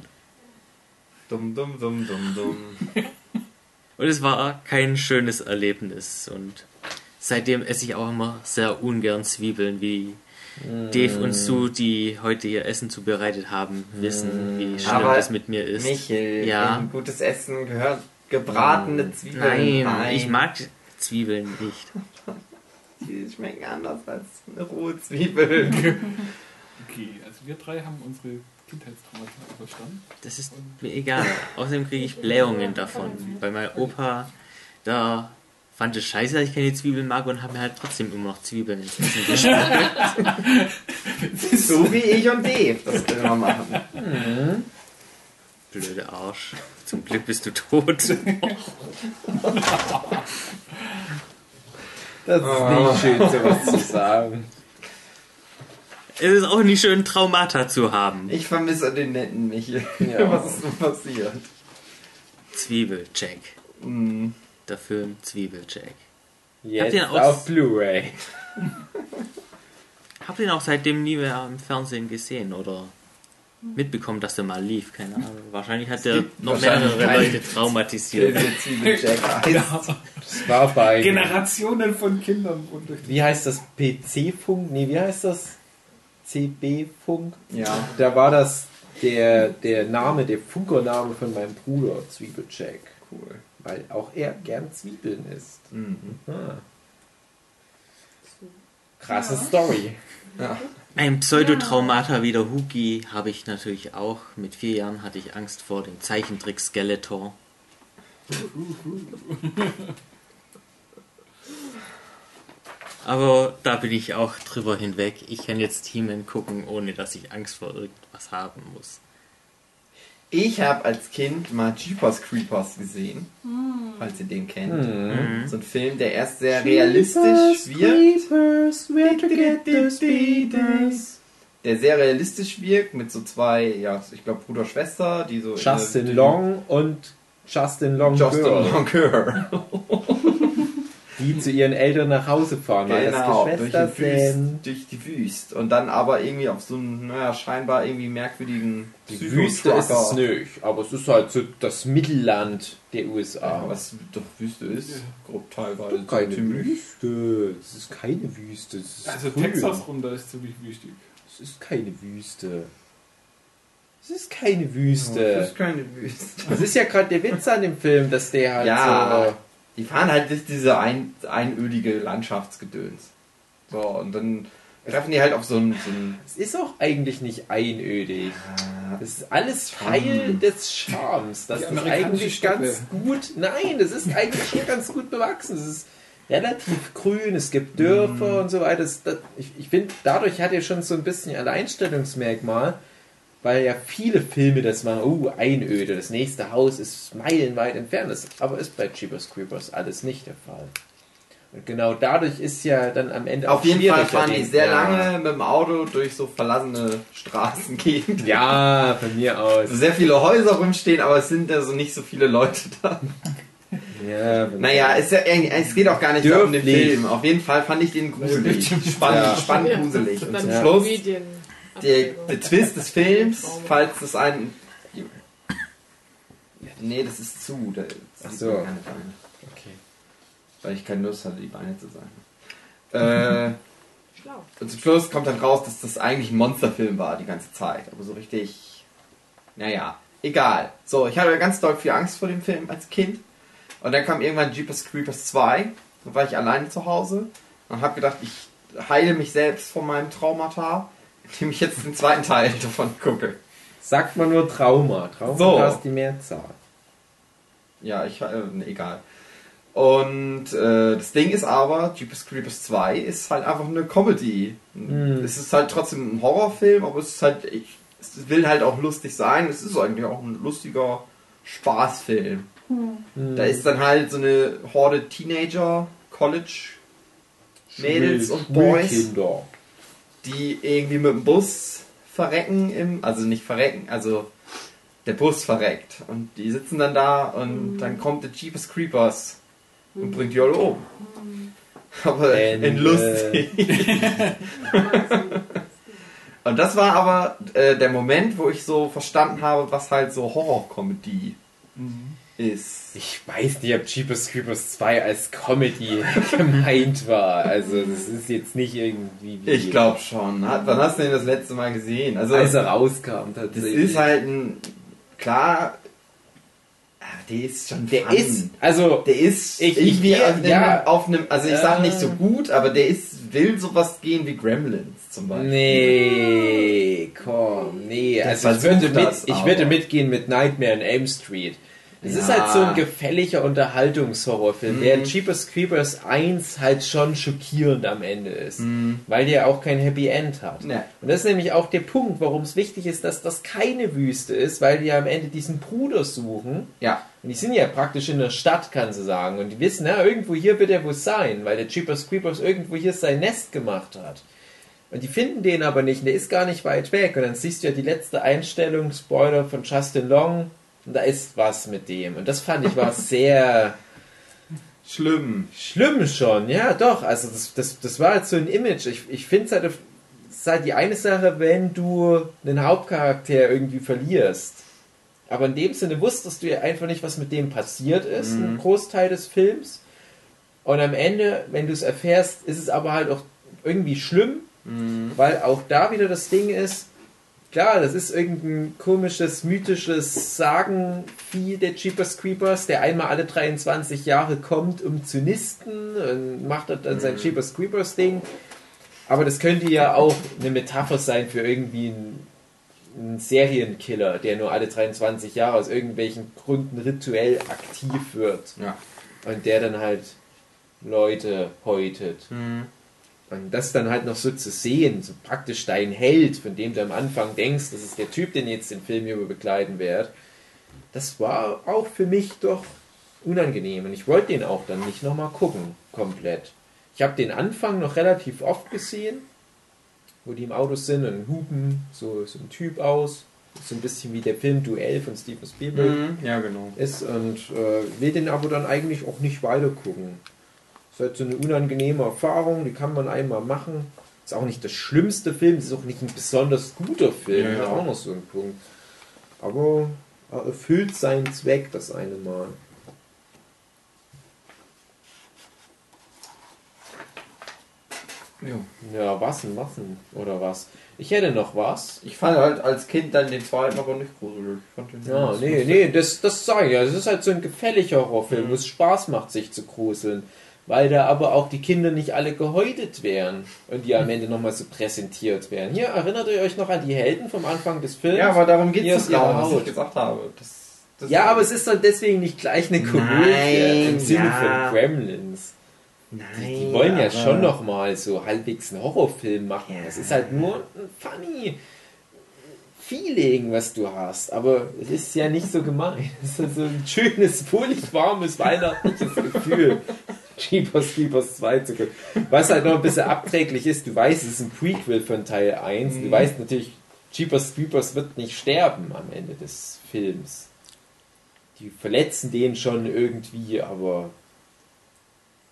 Dumm, dumm, dumm, dumm, dumm. [LAUGHS] Und es war kein schönes Erlebnis. Und seitdem esse ich auch immer sehr ungern Zwiebeln, wie Dave und Sue, die heute ihr Essen zubereitet haben, wissen, wie schlimm Aber das mit mir ist. Michel, Ja. in gutes Essen gehört gebratene Zwiebeln. Nein, ich mag Zwiebeln nicht. [LAUGHS] Die schmecken anders als eine rohe Zwiebel. [LAUGHS] [LAUGHS] Okay, also wir drei haben unsere Kindheitstraumata überstanden. Das ist mir egal. Außerdem kriege ich Blähungen davon. Weil mein Opa, da fand es scheiße, dass ich keine Zwiebeln mag und hat mir halt trotzdem immer noch Zwiebeln ins Essen geschmiert. [LAUGHS] so wie ich und Dave das immer machen. Blöde Arsch. Zum Glück bist du tot. Das ist nicht schön, sowas zu sagen. Es ist auch nicht schön, Traumata zu haben. Ich vermisse den netten Michel. Ja. [LAUGHS] Was ist denn passiert? Zwiebelcheck. Hm. Der Film Zwiebelcheck. Jetzt ihr auch- auf Blu-ray. [LAUGHS] Habt ihr ihn auch seitdem nie mehr im Fernsehen gesehen oder mitbekommen, dass der mal lief? Keine Ahnung. Wahrscheinlich hat der noch mehrere Leute traumatisiert. [LAUGHS] Das war bei. Generationen von Kindern Wie heißt das? PC-Funk? Nee, wie heißt das? CB-Funk? Ja. Da war das der, der Name, der Funkername von meinem Bruder, Zwiebelcheck. Cool. Weil auch er gern Zwiebeln isst. Mhm. Ah. Krasse Story. Ja. Ein Pseudotraumata wie der Huki habe ich natürlich auch. Mit vier Jahren hatte ich Angst vor dem Zeichentrick Skeletor. Aber da bin ich auch drüber hinweg. Ich kann jetzt He-Man gucken, ohne dass ich Angst vor irgendwas haben muss. Ich habe als Kind mal Jeepers Creepers gesehen, falls ihr den kennt. Mhm. So ein Film, der erst sehr realistisch wirkt. Der sehr realistisch wirkt mit so zwei, ja, ich glaube Bruder Schwester, die so Justin in- Long und Justin Long Justin Girl, Longer. [LAUGHS] die zu ihren Eltern nach Hause fahren, weil Genau, das durch, Geschwister die Wüst, sind. durch die Wüst. Und dann aber irgendwie auf so einen, naja, scheinbar irgendwie merkwürdigen Die Wüste ist es nicht, aber es ist halt so das Mittelland der USA. Ja, was doch Wüste ist, grob teilweise. keine ziemlich. Wüste. Es ist keine Wüste. Es ist Also grün. Texas runter ist ziemlich wichtig. Es ist keine Wüste. Es ist keine Das Wüste. ist keine Wüste. Das ist ja gerade der Witz an dem Film, dass der halt Ja, so. Die fahren halt durch diese ein, einödige Landschaftsgedöns. So, und dann treffen die halt auf so einen, so Es ist auch eigentlich nicht einödig. äh, Das ist alles Teil des Charmes. Das ist eigentlich Steppe. ganz gut. Nein, das ist eigentlich schon ganz gut bewachsen. Das ist relativ grün, es gibt Dörfer Mhm. und so weiter. Das, das, ich ich finde, dadurch hat er schon so ein bisschen Alleinstellungsmerkmal, weil ja viele Filme das machen, oh, Einöde, das nächste Haus ist meilenweit entfernt. Das aber ist bei Jeepers Creepers alles nicht der Fall. Und genau dadurch ist ja dann am Ende Auf jeden Fall fahren die sehr lange mit dem Auto durch so verlassene Straßengegenden. [LAUGHS] Ja, von mir aus. Sehr viele Häuser rumstehen, aber es sind also nicht so viele Leute da. Ja, Naja, es, ist ja, eigentlich- es geht auch gar nicht um den. Film. Auf jeden Fall fand ich den gruselig. Spannend, [LAUGHS] Ja. spannend gruselig. Und zum Schluss, der, der Twist des Films, falls das ein... Nee, das ist zu. Da Ach so. keine Beine. Okay. Weil ich keine Lust hatte, die Beine zu sagen. [LAUGHS] Äh, Schlau. und zum Schluss kommt dann raus, dass das eigentlich ein Monsterfilm war die ganze Zeit. Aber so richtig. Naja, egal. So, ich hatte ganz doll viel Angst vor dem Film als Kind. Und dann kam irgendwann Jeepers Creepers 2. Dann war ich alleine zu Hause und habe gedacht, ich heile mich selbst von meinem Traumata, indem ich jetzt den zweiten Teil [LAUGHS] davon gucke. Sagt man nur Trauma. Trauma So. ist die Mehrzahl. Ja, ich, äh, nee, egal. Und äh, das Ding ist aber, Jeepers Creepers 2 ist halt einfach eine Comedy. Hm. Es ist halt trotzdem ein Horrorfilm, aber es ist halt, ich, es will halt auch lustig sein. Es ist eigentlich auch ein lustiger Spaßfilm. Hm. Da ist dann halt so eine Horde Teenager, College Mädels und Boys. Die irgendwie mit dem Bus verrecken im, also nicht verrecken, also der Bus verreckt. Und die sitzen dann da und dann kommt der Jeepers Creepers und bringt die alle um. Aber And, in lustig. [LAUGHS] und das war aber äh, der Moment, wo ich so verstanden habe, was halt so Horrorkomödie ist. Ich weiß nicht, ob Jeepers Creepers 2 als Comedy [LAUGHS] gemeint war. Also, das ist jetzt nicht irgendwie. Wie Ich glaube schon. Hat- Wann hast du den das letzte Mal gesehen? Also, Als er rauskam, das tatsächlich. ist halt ein. Klar. ah, Der ist schon Der fun. ist, also, Der ist Ich- ich irgendwie gehe- auf, einem, ja. auf einem. Also, ich sag Äh. nicht so gut, aber der ist will sowas gehen wie Gremlins zum Beispiel. nee, komm, nee. Der Also, ich würde, mit, das, ich würde mitgehen mit Nightmare on Elm Street. Es ist Ja. halt so ein gefälliger Unterhaltungshorrorfilm, Mhm. während Jeepers Creepers 1 halt schon schockierend am Ende ist, Mhm. weil der auch kein Happy End hat. Ne. Und das ist nämlich auch der Punkt, warum es wichtig ist, dass das keine Wüste ist, weil die ja am Ende diesen Bruder suchen. Ja. Und die sind ja praktisch in der Stadt, kann sie sagen. Und die wissen, ja, irgendwo hier wird er wohl sein, weil der Jeepers Creepers irgendwo hier sein Nest gemacht hat. Und die finden den aber nicht, und der ist gar nicht weit weg. Und dann siehst du ja die letzte Einstellung, Spoiler von Justin Long, und da ist was mit dem. Und das fand ich war sehr Schlimm. schlimm schon, ja doch. Also das, das, das war halt so ein Image. Ich, ich finde es halt, es ist halt die eine Sache, wenn du einen Hauptcharakter irgendwie verlierst. Aber in dem Sinne wusstest du ja einfach nicht, was mit dem passiert ist, ein Großteil des Films. Und am Ende, wenn du es erfährst, ist es aber halt auch irgendwie schlimm, weil auch da wieder das Ding ist, klar, das ist irgendein komisches, mythisches Sagenvieh der Jeepers Creepers, der einmal alle 23 Jahre kommt, um zu nisten und macht dann sein Jeepers Creepers Ding. Aber das könnte ja auch eine Metapher sein für irgendwie einen, einen Serienkiller, der nur alle 23 Jahre aus irgendwelchen Gründen rituell aktiv wird Ja. und der dann halt Leute häutet. Und das dann halt noch so zu sehen, so praktisch dein Held, von dem du am Anfang denkst, das ist der Typ, den jetzt den Film über begleiten wird, das war auch für mich doch unangenehm. Und ich wollte den auch dann nicht nochmal gucken, komplett. Ich habe den Anfang noch relativ oft gesehen, wo die im Auto sind und hupen so, so ein Typ aus. So ein bisschen wie der Film Duell von Steven Spielberg Mhm. Ja, genau. ist und äh, will den aber dann eigentlich auch nicht weiter gucken. Ist halt so eine unangenehme Erfahrung, die kann man einmal machen. Ist auch nicht das schlimmste Film, ist auch nicht ein besonders guter Film, Ja, ja. ist auch noch so ein Punkt. Aber er erfüllt seinen Zweck das eine Mal. Ja. Ja, was denn, was denn? Oder was? Ich hätte noch was. Ich fand halt als Kind dann den zweiten aber nicht gruselig. Ja, nee, nee, das, das sage ich ja. Das ist halt so ein gefälliger Horrorfilm, wo es Spaß macht, sich zu gruseln. Weil da aber auch die Kinder nicht alle gehäutet werden und die am Ende nochmal so präsentiert werden. Hier, erinnert ihr euch noch an die Helden vom Anfang des Films? Ja, aber darum geht es ja auch, was ich gesagt habe. Das, das Ja, aber es ist halt deswegen nicht gleich eine Komödie im Sinne ja. von Gremlins. Nein. Die wollen ja schon noch mal so halbwegs einen Horrorfilm machen. Ja. Es ist halt nur ein funny Feeling, was du hast. Aber es ist ja nicht so gemein. [LAUGHS] Es ist so ein schönes, wohlig warmes, weihnachtliches Gefühl. Jeepers Creepers 2 zu gucken. Was halt noch ein bisschen abträglich ist, du weißt, es ist ein Prequel von Teil 1. Du weißt natürlich, Jeepers Creepers wird nicht sterben am Ende des Films. Die verletzen den schon irgendwie, aber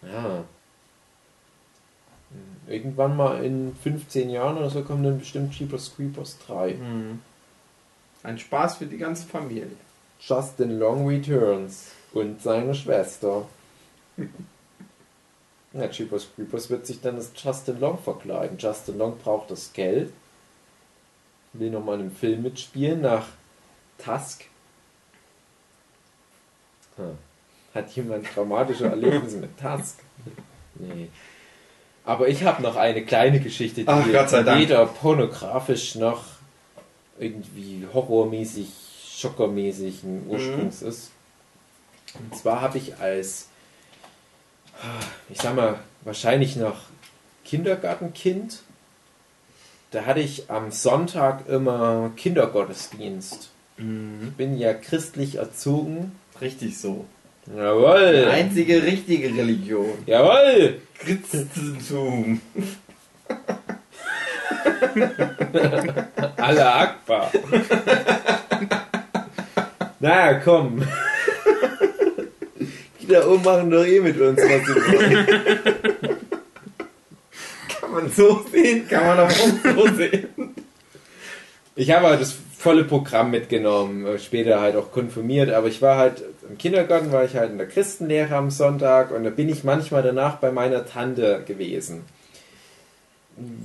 ja. Irgendwann mal in 15 Jahren oder so kommt dann bestimmt Jeepers Creepers 3. Mhm. Ein Spaß für die ganze Familie. Justin Long Returns und seine Schwester. [LAUGHS] Ja, Jeepers Creepers wird sich dann als Justin Long verkleiden. Justin Long braucht das Geld. Will nochmal in einem Film mitspielen nach Tusk. Hm. Hat jemand traumatische Erlebnisse mit Tusk? Nee. Aber ich habe noch eine kleine Geschichte, die Ach, weder pornografisch noch irgendwie horrormäßig, schockermäßigen Ursprungs ist. Und zwar habe ich als, ich sag mal, wahrscheinlich noch Kindergartenkind, da hatte ich am Sonntag immer Kindergottesdienst. Ich bin ja christlich erzogen. Richtig so. Die Jawohl! einzige richtige Religion. Jawohl! Christentum. [LAUGHS] Allah Akbar. Na komm. Da oben machen doch eh mit uns, was sie wollen. [LAUGHS] Kann man so sehen, kann man auch so sehen. Ich habe halt das volle Programm mitgenommen, äh, später halt auch konfirmiert, aber ich war halt im Kindergarten, war ich halt in der Christenlehre am Sonntag und da bin ich manchmal danach bei meiner Tante gewesen.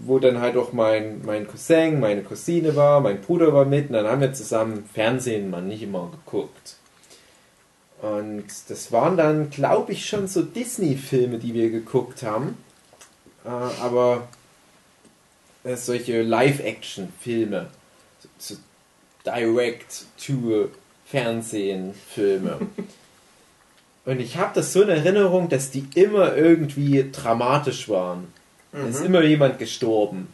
Wo dann halt auch mein, mein Cousin, meine Cousine war, mein Bruder war mit und dann haben wir zusammen Fernsehen mal nicht immer geguckt. Und das waren dann, glaube ich, schon so Disney-Filme, die wir geguckt haben. Äh, aber äh, solche Live-Action-Filme. So, so Direct-to-Fernsehen-Filme. [LAUGHS] Und ich habe das so in Erinnerung, dass die immer irgendwie dramatisch waren. Da ist immer jemand gestorben.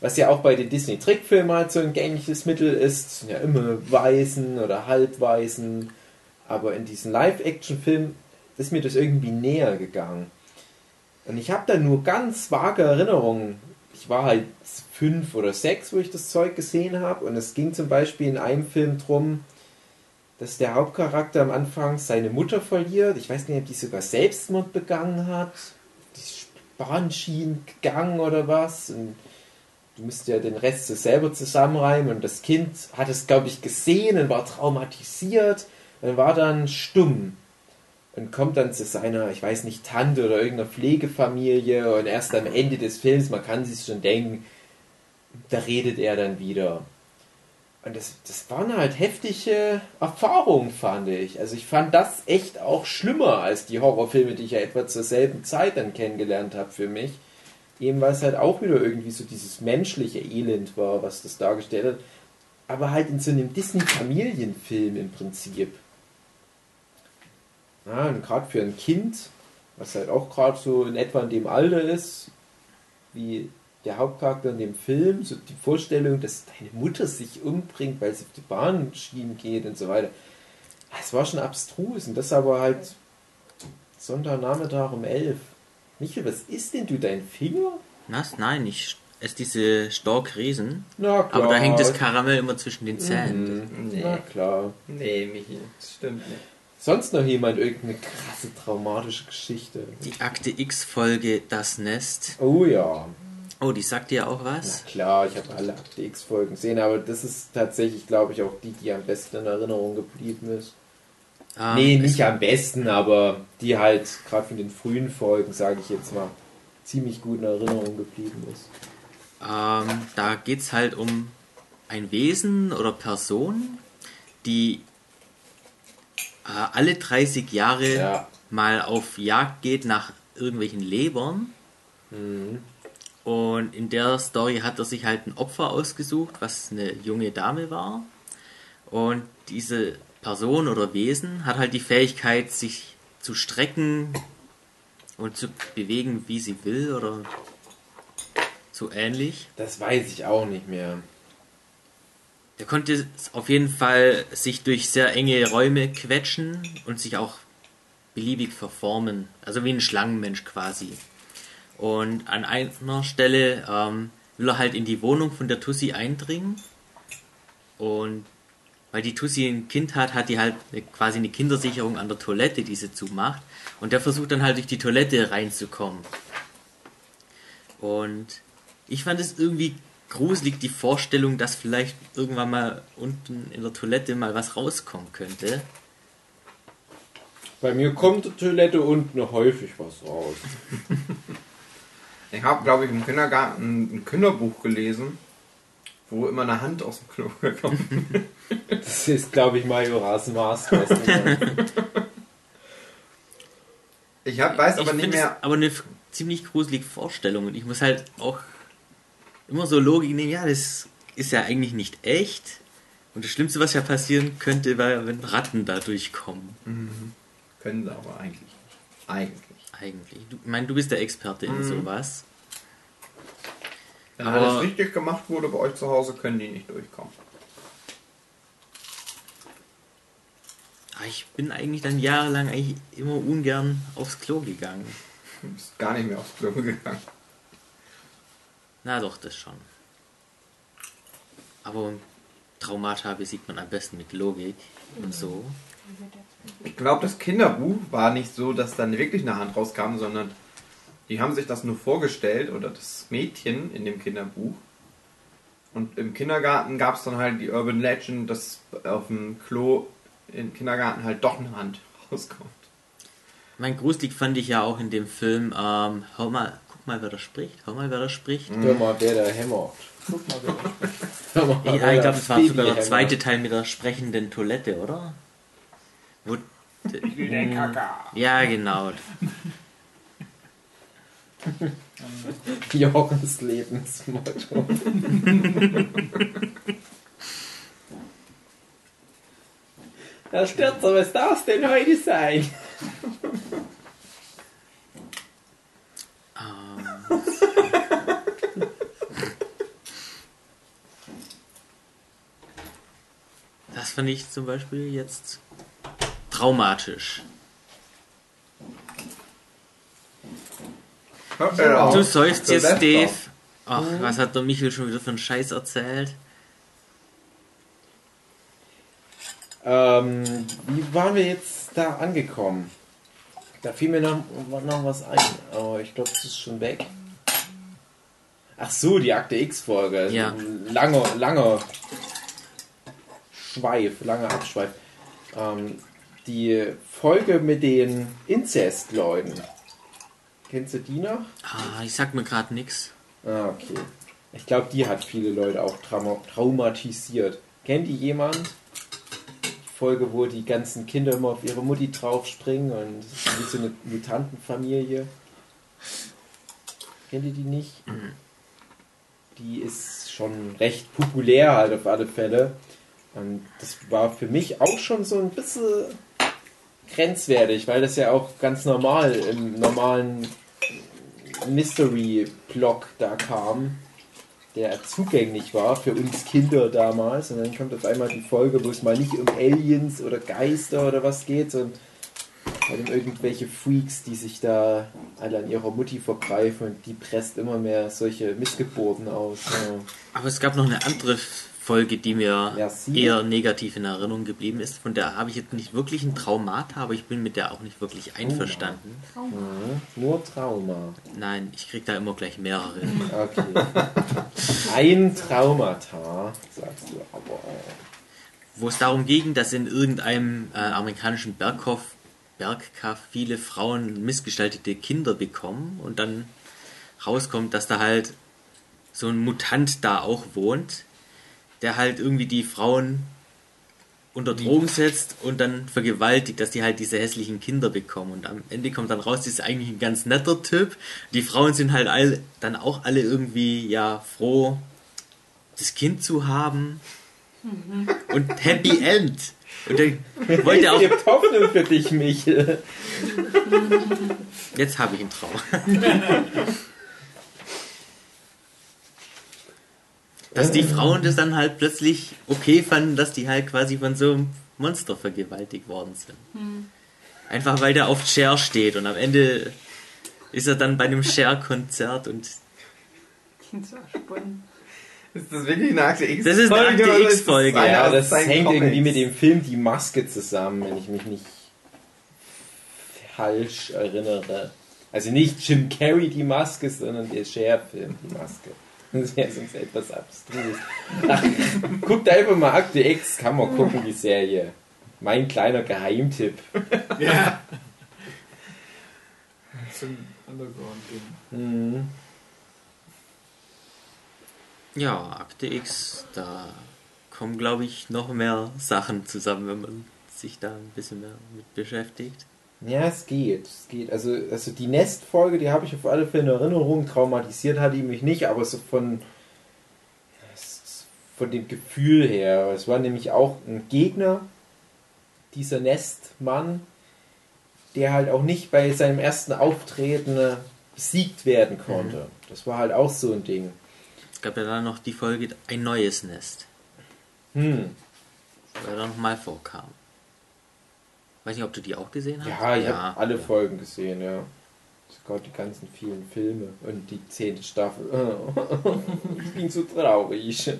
Was ja auch bei den Disney-Trickfilmen halt so ein gängiges Mittel ist. Ja, immer Weißen oder Halbweißen. Aber in diesen Live-Action-Filmen ist mir das irgendwie näher gegangen. Und ich habe da nur ganz vage Erinnerungen. Ich war halt fünf oder sechs, wo ich das Zeug gesehen habe. Und es ging zum Beispiel in einem Film drum, dass der Hauptcharakter am Anfang seine Mutter verliert. Ich weiß nicht, ob die sogar Selbstmord begangen hat. Die Bahnschienen gegangen oder was. Und du musst ja den Rest so selber zusammenreimen. Und das Kind hat es, glaube ich, gesehen und war traumatisiert war dann stumm. Und kommt dann zu seiner, ich weiß nicht, Tante oder irgendeiner Pflegefamilie. Und erst am Ende des Films, man kann sich schon denken, da redet er dann wieder. Und das, das waren halt heftige Erfahrungen, fand ich. Also ich fand das echt auch schlimmer als die Horrorfilme, die ich ja etwa zur selben Zeit dann kennengelernt habe für mich. Eben weil es halt auch wieder irgendwie so dieses menschliche Elend war, was das dargestellt hat. Aber halt in so einem Disney-Familienfilm im Prinzip. Ja, und gerade für ein Kind, was halt auch gerade so in etwa in dem Alter ist, wie der Hauptcharakter in dem Film, so die Vorstellung, dass deine Mutter sich umbringt, weil sie auf die Bahnschienen geht und so weiter. Es war schon abstrus und das aber halt Sonntagnachmittag um elf. Michael, was ist denn du, dein Finger? Was? Nein, ich esse diese Storkriesen. Na klar. Aber da hängt das Karamell immer zwischen den Zähnen. Mhm. Nee. Na klar. Nee, Michi, das stimmt nicht. Sonst noch jemand irgendeine krasse traumatische Geschichte? Die Akte X-Folge Das Nest. Oh ja. Oh, die sagt dir auch Na was? klar, ich habe alle Akte X-Folgen gesehen, aber das ist tatsächlich, glaube ich, auch die, die am besten in Erinnerung geblieben ist. Ähm, nee, nicht am besten, aber die halt gerade von den frühen Folgen, sage ich jetzt mal, ziemlich gut in Erinnerung geblieben ist. Ähm, da geht es halt um ein Wesen oder Person, die alle 30 Jahre Ja. mal auf Jagd geht nach irgendwelchen Lebern. Mhm. Und in der Story hat er sich halt ein Opfer ausgesucht, was eine junge Dame war. Und diese Person oder Wesen hat halt die Fähigkeit, sich zu strecken und zu bewegen, wie sie will oder so ähnlich. Das weiß ich auch nicht mehr. Der konnte auf jeden Fall sich durch sehr enge Räume quetschen und sich auch beliebig verformen. Also wie ein Schlangenmensch quasi. Und an einer Stelle ähm, will er halt in die Wohnung von der Tussi eindringen. Und weil die Tussi ein Kind hat, hat die halt eine, quasi eine Kindersicherung an der Toilette, die sie zumacht. Und der versucht dann halt durch die Toilette reinzukommen. Und ich fand es irgendwie gruselig, die Vorstellung, dass vielleicht irgendwann mal unten in der Toilette mal was rauskommen könnte. Bei mir kommt die Toilette unten häufig was raus. [LAUGHS] Ich habe, glaube ich, im Kindergarten ein Kinderbuch gelesen, wo immer eine Hand aus dem Klo gekommen [LAUGHS] Das ist, glaube ich, Majoras Maß. Ich hab, weiß aber ich nicht finde mehr. aber eine ziemlich gruselige Vorstellung und ich muss halt auch immer so Logik nehmen, ja, das ist ja eigentlich nicht echt. Und das Schlimmste, was ja passieren könnte, wäre, wenn Ratten da durchkommen. Können sie aber eigentlich nicht. Eigentlich. Eigentlich. Du, ich meine, du bist der Experte in sowas. Wenn Aber- alles richtig gemacht wurde bei euch zu Hause, können die nicht durchkommen. Aber ich bin eigentlich dann jahrelang eigentlich immer ungern aufs Klo gegangen. Du bist gar nicht mehr aufs Klo gegangen. Na doch, das schon. Aber Traumata besiegt man am besten mit Logik und so. Ich glaube, das Kinderbuch war nicht so, dass dann wirklich eine Hand rauskam, sondern die haben sich das nur vorgestellt oder das Mädchen in dem Kinderbuch. Und im Kindergarten gab es dann halt die Urban Legend, dass auf dem Klo im Kindergarten halt doch eine Hand [LAUGHS] rauskommt. Mein gruselig fand ich ja auch in dem Film, ähm, hör mal, mal, wer da spricht, hör mal, wer da spricht. Hör mal, wer da hämmert. Guck mal, wer da spricht. [LAUGHS] Hör mal, Ja, wer ich glaube, das war sogar der zweite Teil mit der sprechenden Toilette, oder? Wo, Der Kaka. ja, genau. Jochens Lebensmotto. Herr Stürzer, was darf denn heute sein? [LAUGHS] [LAUGHS] das fand ich zum Beispiel jetzt traumatisch. Du seufzt jetzt. Dave. Ach, was hat der Michel schon wieder für einen Scheiß erzählt? Ähm, wie waren wir jetzt da angekommen? Da fiel mir noch, noch was ein, aber ich glaube, das ist schon weg. Ach so, die Akte X-Folge. Ja. ein Langer, langer Schweif, langer Abschweif. Ähm, die Folge mit den Inzestleuten. Kennst du die noch? Ah, ich sag mir gerade nix. Ah, okay. Ich glaube, die hat viele Leute auch trauma traumatisiert. Kennt die jemand? Die Folge, wo die ganzen Kinder immer auf ihre Mutti draufspringen und wie so eine Mutantenfamilie. Kennt ihr die nicht? Die ist schon recht populär halt auf alle Fälle. Und das war für mich auch schon so ein bisschen grenzwertig, weil das ja auch ganz normal im normalen Mystery-Block da kam, der zugänglich war für uns Kinder damals. Und dann kommt auf einmal die Folge, wo es mal nicht um Aliens oder Geister oder was geht, sondern um irgendwelche Freaks, die sich da alle an ihrer Mutti vergreifen und die presst immer mehr solche Missgeburten aus. Ja. Aber es gab noch eine andere Folge, die mir Merci. eher negativ in Erinnerung geblieben ist. Von der habe ich jetzt nicht wirklich ein Traumata, aber ich bin mit der auch nicht wirklich einverstanden. Mhm. Nur Trauma. Nein, ich krieg da immer gleich mehrere. Okay. Ein Traumata, sagst du aber. Wo es darum ging, dass in irgendeinem äh, amerikanischen Berghof, Bergkaff viele Frauen missgestaltete Kinder bekommen und dann rauskommt, dass da halt so ein Mutant da auch wohnt, der halt irgendwie die Frauen unter Drogen setzt und dann vergewaltigt, dass die halt diese hässlichen Kinder bekommen. Und am Ende kommt dann raus, das ist eigentlich ein ganz netter Typ. Die Frauen sind halt all, dann auch alle irgendwie ja froh, das Kind zu haben. Und Happy End. Und er wollte auch. gibt Hoffnung für dich, Michel. Jetzt habe ich einen Traum. Dass die Frauen das dann halt plötzlich okay fanden, dass die halt quasi von so einem Monster vergewaltigt worden sind. Einfach weil der auf Cher steht und am Ende ist er dann bei einem Cher-Konzert und Kind so spannend. Ist das wirklich eine Akte X? Das ist eine Akte X-Folge, Ja, das hängt Comics? irgendwie mit dem Film Die Maske zusammen, wenn ich mich nicht falsch erinnere. Also nicht Jim Carrey Die Maske, sondern der Cher-Film Die Maske. [LAUGHS] Das wäre sonst etwas abstrus. Ach, [LAUGHS] guckt einfach mal Akte X, kann man gucken, die Serie. Mein kleiner Geheimtipp. Ja. [LAUGHS] So ein Underground-Ding. Mhm. Ja, Akte X, da kommen glaube ich noch mehr Sachen zusammen, wenn man sich da ein bisschen mehr mit beschäftigt. Ja, es geht. Es geht. Also, also die Nest-Folge, die habe ich auf alle Fälle in Erinnerung. Traumatisiert hat die mich nicht, aber so von, von dem Gefühl her. Es war nämlich auch ein Gegner, dieser Nest-Mann, der halt auch nicht bei seinem ersten Auftreten äh, besiegt werden konnte. Das war halt auch so ein Ding. Es gab ja dann noch die Folge Ein neues Nest, Hm. wo er dann nochmal vorkam. Weiß nicht, ob du die auch gesehen hast? Ja, ich habe alle ja. Folgen gesehen, ja. Sogar die ganzen vielen Filme und die zehnte Staffel. [LAUGHS] ich bin so traurig.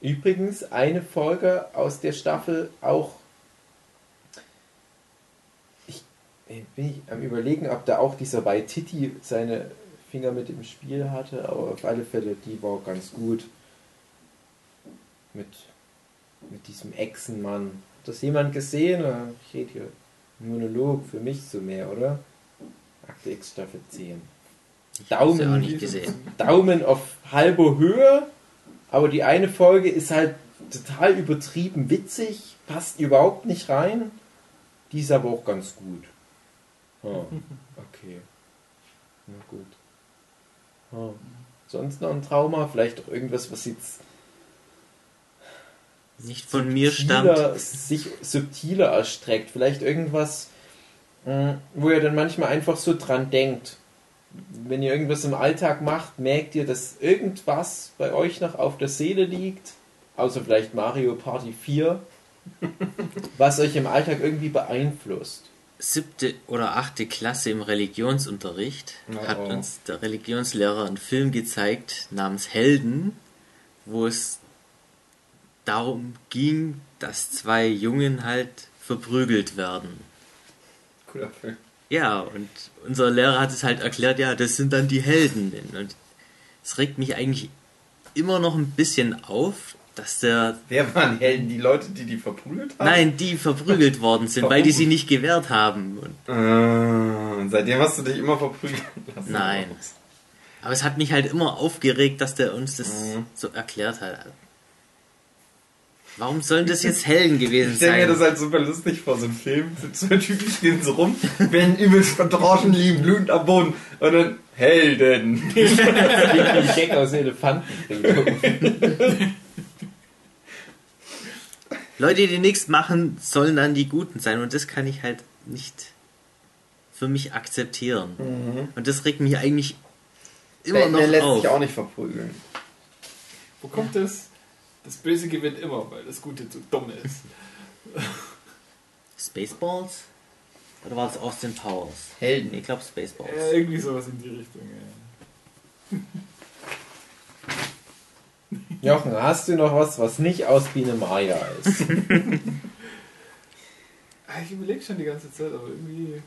Übrigens, eine Folge aus der Staffel auch. Ich bin ich am überlegen, ob da auch dieser Waititi seine Finger mit im Spiel hatte, aber auf alle Fälle, die war ganz gut. Mit, mit diesem Echsenmann. Hat das jemand gesehen? Ich rede hier Monolog für mich so mehr, oder? Akte X Staffel 10. Ich habe sie auch Daumen, nicht gesehen. Daumen auf halber Höhe, aber die eine Folge ist halt total übertrieben witzig, passt überhaupt nicht rein. Die ist aber auch ganz gut. Ah, [LAUGHS] okay. Na gut. Ah. Sonst noch ein Trauma? Vielleicht auch irgendwas, was jetzt Nicht von mir stammt. subtiler, sich subtiler erstreckt. Vielleicht irgendwas, mh, wo ihr dann manchmal einfach so dran denkt. Wenn ihr irgendwas im Alltag macht, merkt ihr, dass irgendwas bei euch noch auf der Seele liegt, außer vielleicht Mario Party 4, [LAUGHS] was euch im Alltag irgendwie beeinflusst. Siebte oder achte Klasse im Religionsunterricht Oh, hat uns der Religionslehrer einen Film gezeigt namens Helden, wo es darum ging, dass zwei Jungen halt verprügelt werden. Cooler Film. Ja, und unser Lehrer hat es halt erklärt, ja, das sind dann die Helden. Und es regt mich eigentlich immer noch ein bisschen auf, dass der. Wer waren Helden? Die Leute, die die verprügelt haben? Nein, die verprügelt worden sind, weil die sie nicht gewehrt haben. Und Äh, und seitdem hast du dich immer verprügelt lassen. Nein. Aber es hat mich halt immer aufgeregt, dass der uns das Mhm. so erklärt hat. Warum sollen das jetzt Helden gewesen Ich stelle mir sein? das halt super lustig vor, so ein Film. Zwei Typen stehen so rum, werden übelst verdroschen, liegen blutend am Boden. Und dann Helden. [LAUGHS] Wie ein Gag aus Elefantenfriedhof. [LAUGHS] Leute, die nichts machen, sollen dann die Guten sein. Und das kann ich halt nicht für mich akzeptieren. Mhm. Und das regt mich eigentlich immer Batman noch lässt auf. sich auch nicht verprügeln. Wo kommt das? Das Böse gewinnt immer, weil das Gute zu dumm ist. Spaceballs? Oder war das Austin Powers? Helden. Ich glaube Spaceballs. Ja, irgendwie sowas in die Richtung. Ja. Jochen, hast du noch was, was nicht aus Biene Maya ist? [LAUGHS] Ah, Ich überlege schon die ganze Zeit, aber irgendwie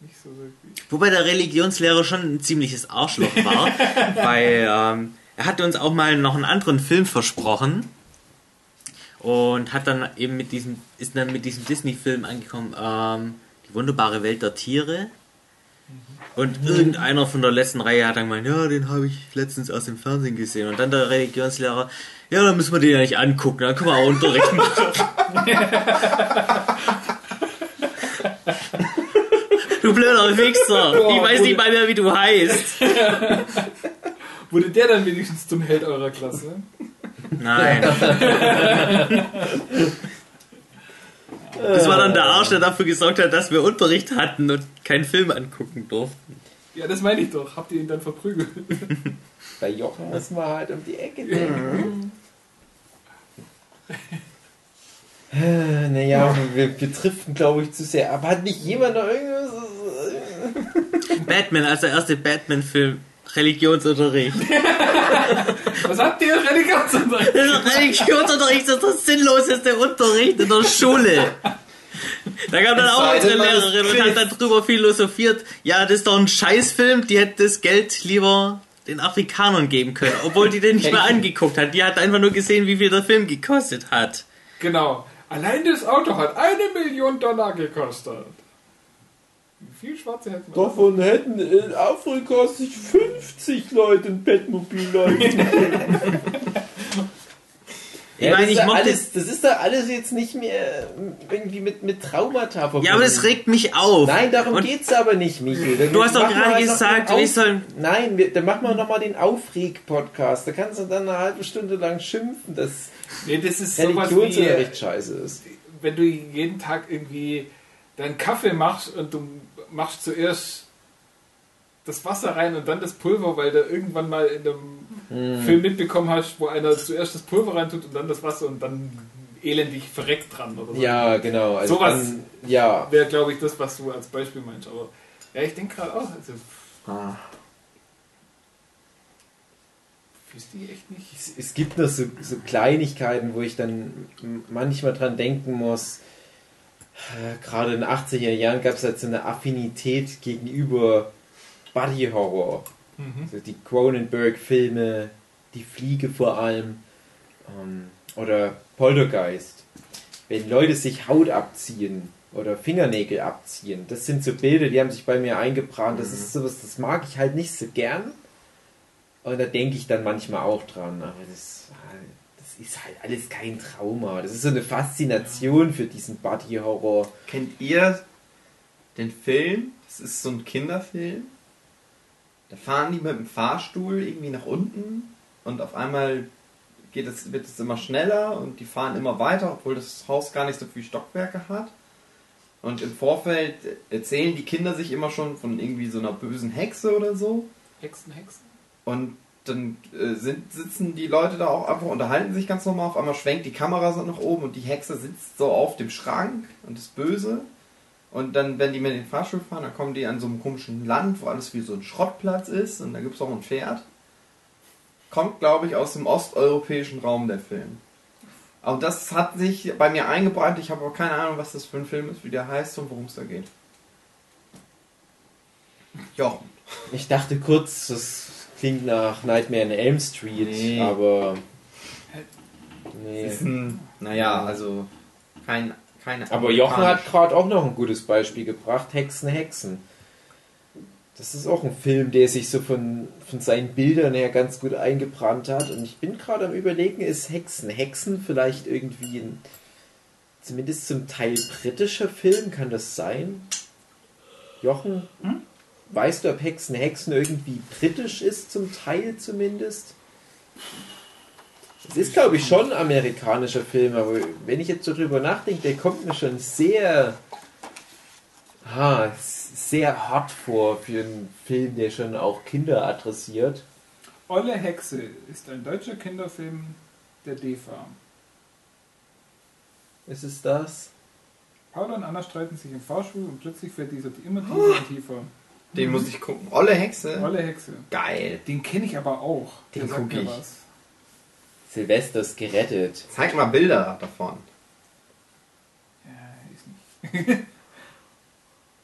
nicht so wirklich. Wobei der Religionslehrer schon ein ziemliches Arschloch war, [LAUGHS] weil ähm, er hat uns auch mal noch einen anderen Film versprochen und hat dann eben mit diesem, ist dann mit diesem Disney-Film angekommen, ähm, die wunderbare Welt der Tiere. Und irgendeiner von der letzten Reihe hat dann gemeint, ja, den habe ich letztens aus dem Fernsehen gesehen. Und dann der Religionslehrer, ja, dann müssen wir den ja nicht angucken, dann können wir auch Unterricht machen. [LAUGHS] du blöder Wichser, ich weiß nicht mal mehr, wie du heißt. [LAUGHS] Wurde der dann wenigstens zum Held eurer Klasse? Nein. [LAUGHS] Das war dann der Arsch, der dafür gesorgt hat, dass wir Unterricht hatten und keinen Film angucken durften. Ja, das meine ich doch. Habt ihr ihn dann verprügelt? [LAUGHS] Bei Jochen muss man halt um die Ecke denken. Äh, naja, wir, wir driften, glaube ich, zu sehr. Aber hat nicht jemand noch irgendwas? Batman, also der erste Batman-Film. Religionsunterricht. [LAUGHS] Was habt ihr Religionsunterricht? Religionsunterricht ist das sinnloseste Unterricht in der Schule. Da kam dann auch unsere Lehrerin und hat dann drüber philosophiert, ja, das ist doch ein Scheißfilm, die hätte das Geld lieber den Afrikanern geben können, obwohl die den nicht mehr angeguckt hat. Die hat einfach nur gesehen, wie viel der Film gekostet hat. Genau. Allein das Auto hat eine Million Dollar gekostet. Viel Schwarze hätten wir? Davon hätten in Afrika sich 50 Leute ein Bettmobil leisten. [LAUGHS] Ich Ja, meine, das, ich ist ja mochte alles, das ist da alles jetzt nicht mehr irgendwie mit, mit Traumata verbunden. Ja, aber es regt mich auf. Nein, darum Und geht's aber nicht, Michael. Dann Du hast doch gerade gesagt, ich soll- Nein, wir, dann machen wir nochmal den Aufreg-Podcast. Da kannst du dann eine halbe Stunde lang schimpfen, dass Nee, das ist Religionsunterricht scheiße ist. wenn du jeden Tag irgendwie deinen Kaffee machst und du machst zuerst das Wasser rein und dann das Pulver, weil du irgendwann mal in einem Film mitbekommen hast, wo einer zuerst das Pulver rein tut und dann das Wasser und dann elendig verreckt dran oder so. Ja, genau. Also Sowas- dann, ja. Wäre, glaube ich, das, was du als Beispiel meinst. Aber ja, ich denke gerade auch, also Ah. die echt nicht? Es, es gibt noch so, so Kleinigkeiten, wo ich dann manchmal dran denken muss. Äh, Gerade in den 80er Jahren gab es halt so eine Affinität gegenüber Body Horror. Also die Cronenberg-Filme, Die Fliege vor allem ähm, oder Poltergeist. Wenn Leute sich Haut abziehen oder Fingernägel abziehen, das sind so Bilder, die haben sich bei mir eingebrannt. Das ist sowas, das mag ich halt nicht so gern. Und da denke ich dann manchmal auch dran, aber das, das ist halt alles kein Trauma. Das ist so eine Faszination für diesen Body-Horror. Kennt ihr den Film? Das ist so ein Kinderfilm. Da fahren die mit dem Fahrstuhl irgendwie nach unten und auf einmal geht es, wird es immer schneller und die fahren immer weiter, obwohl das Haus gar nicht so viele Stockwerke hat. Und im Vorfeld erzählen die Kinder sich immer schon von irgendwie so einer bösen Hexe oder so. Hexen, Hexen? Und dann äh, sind, sitzen die Leute da auch einfach, unterhalten sich ganz normal. Auf einmal schwenkt die Kamera so nach oben und die Hexe sitzt so auf dem Schrank und ist böse. Und dann, wenn die mit den Fahrstuhl fahren, dann kommen die an so einem komischen Land, wo alles wie so ein Schrottplatz ist. Und da gibt es auch ein Pferd. Kommt, glaube ich, aus dem osteuropäischen Raum der Film. Und das hat sich bei mir eingebrannt. Ich habe aber keine Ahnung, was das für ein Film ist, wie der heißt und worum es da geht. Jochen. Ich dachte kurz, das klingt nach Nightmare in Elm Street, Nee. aber. Nee. ist ein, naja, also kein, keine. Aber Jochen hat gerade auch noch ein gutes Beispiel gebracht: Hexen, Hexen. Das ist auch ein Film, der sich so von, von seinen Bildern her ganz gut eingebrannt hat. Und ich bin gerade am Überlegen, ist Hexen, Hexen vielleicht irgendwie ein, zumindest zum Teil britischer Film? Kann das sein? Jochen, weißt du, ob Hexen, Hexen irgendwie britisch ist, zum Teil zumindest? Es ist, glaube ich, schon ein amerikanischer Film, aber wenn ich jetzt so drüber nachdenke, der kommt mir schon sehr, ah, sehr hart vor für einen Film, der schon auch Kinder adressiert. Olle Hexe ist ein deutscher Kinderfilm der DEFA. Ist es das? Paul und Anna streiten sich im Fahrstuhl und plötzlich fährt dieser immer tiefer und tiefer. Den muss ich gucken. Olle Hexe. Olle Hexe. Geil. Den kenne ich aber auch. Den Der sagt guck mir ich. was. Silvesters gerettet. Zeig mal Bilder davon. Ja, ist nicht. [LAUGHS]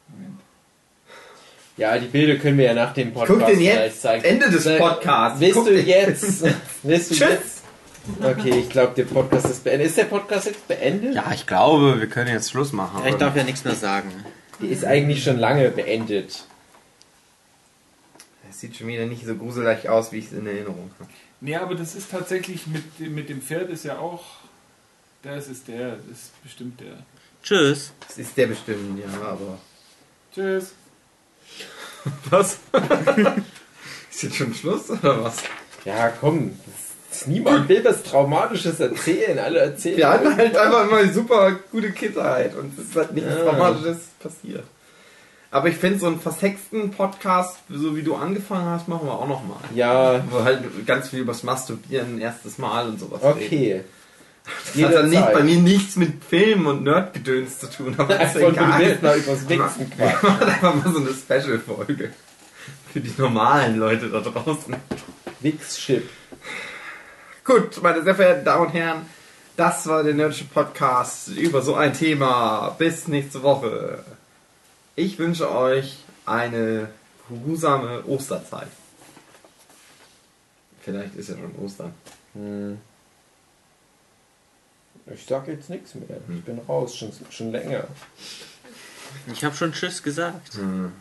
Moment. Ja, die Bilder können wir ja nach dem Podcast Guck den gleich jetzt. zeigen. Ende des Podcasts. Willst Guck du jetzt? [LAUGHS] Willst du Tschüss. jetzt? Okay, ich glaube, der Podcast ist beendet. Ist der Podcast jetzt beendet? Ja, ich glaube, wir können jetzt Schluss machen. Ja, ich darf ja nichts mehr sagen. Die ist eigentlich schon lange beendet. Sieht schon wieder nicht so gruselig aus, wie ich es in Erinnerung habe. Nee, aber das ist tatsächlich mit, dem- mit dem Pferd ist ja auch. Das ist der, das ist bestimmt der. Tschüss. Das ist der bestimmt, ja, aber. Tschüss. [LAUGHS] Was? [LAUGHS] ist jetzt schon Schluss oder was? Ja, komm. Das, Niemand will was Traumatisches erzählen. Alle erzählen. Wir hatten halt einfach immer eine super gute Kindheit und es ist halt nichts Ja. Dramatisches passiert. Aber ich finde so einen versexten Podcast, so wie du angefangen hast, machen wir auch nochmal. Ja, Wo halt ganz viel übers Masturbieren, erstes Mal und sowas reden. okay. Das hat dann nicht, bei mir nichts mit Film und Nerdgedöns zu tun, aber ist nur, du egal. [LAUGHS] Wir machen einfach mal so eine Special-Folge. Für die normalen Leute da draußen. Wix-Chip. Gut, meine sehr verehrten Damen und Herren, das war der Nerdische Podcast über so ein Thema. Bis nächste Woche. Ich wünsche euch eine geruhsame Osterzeit. Vielleicht ist ja schon Ostern. Hm. Ich sag jetzt nichts mehr. Ich bin raus, schon, schon länger. Ich habe schon Tschüss gesagt. Hm.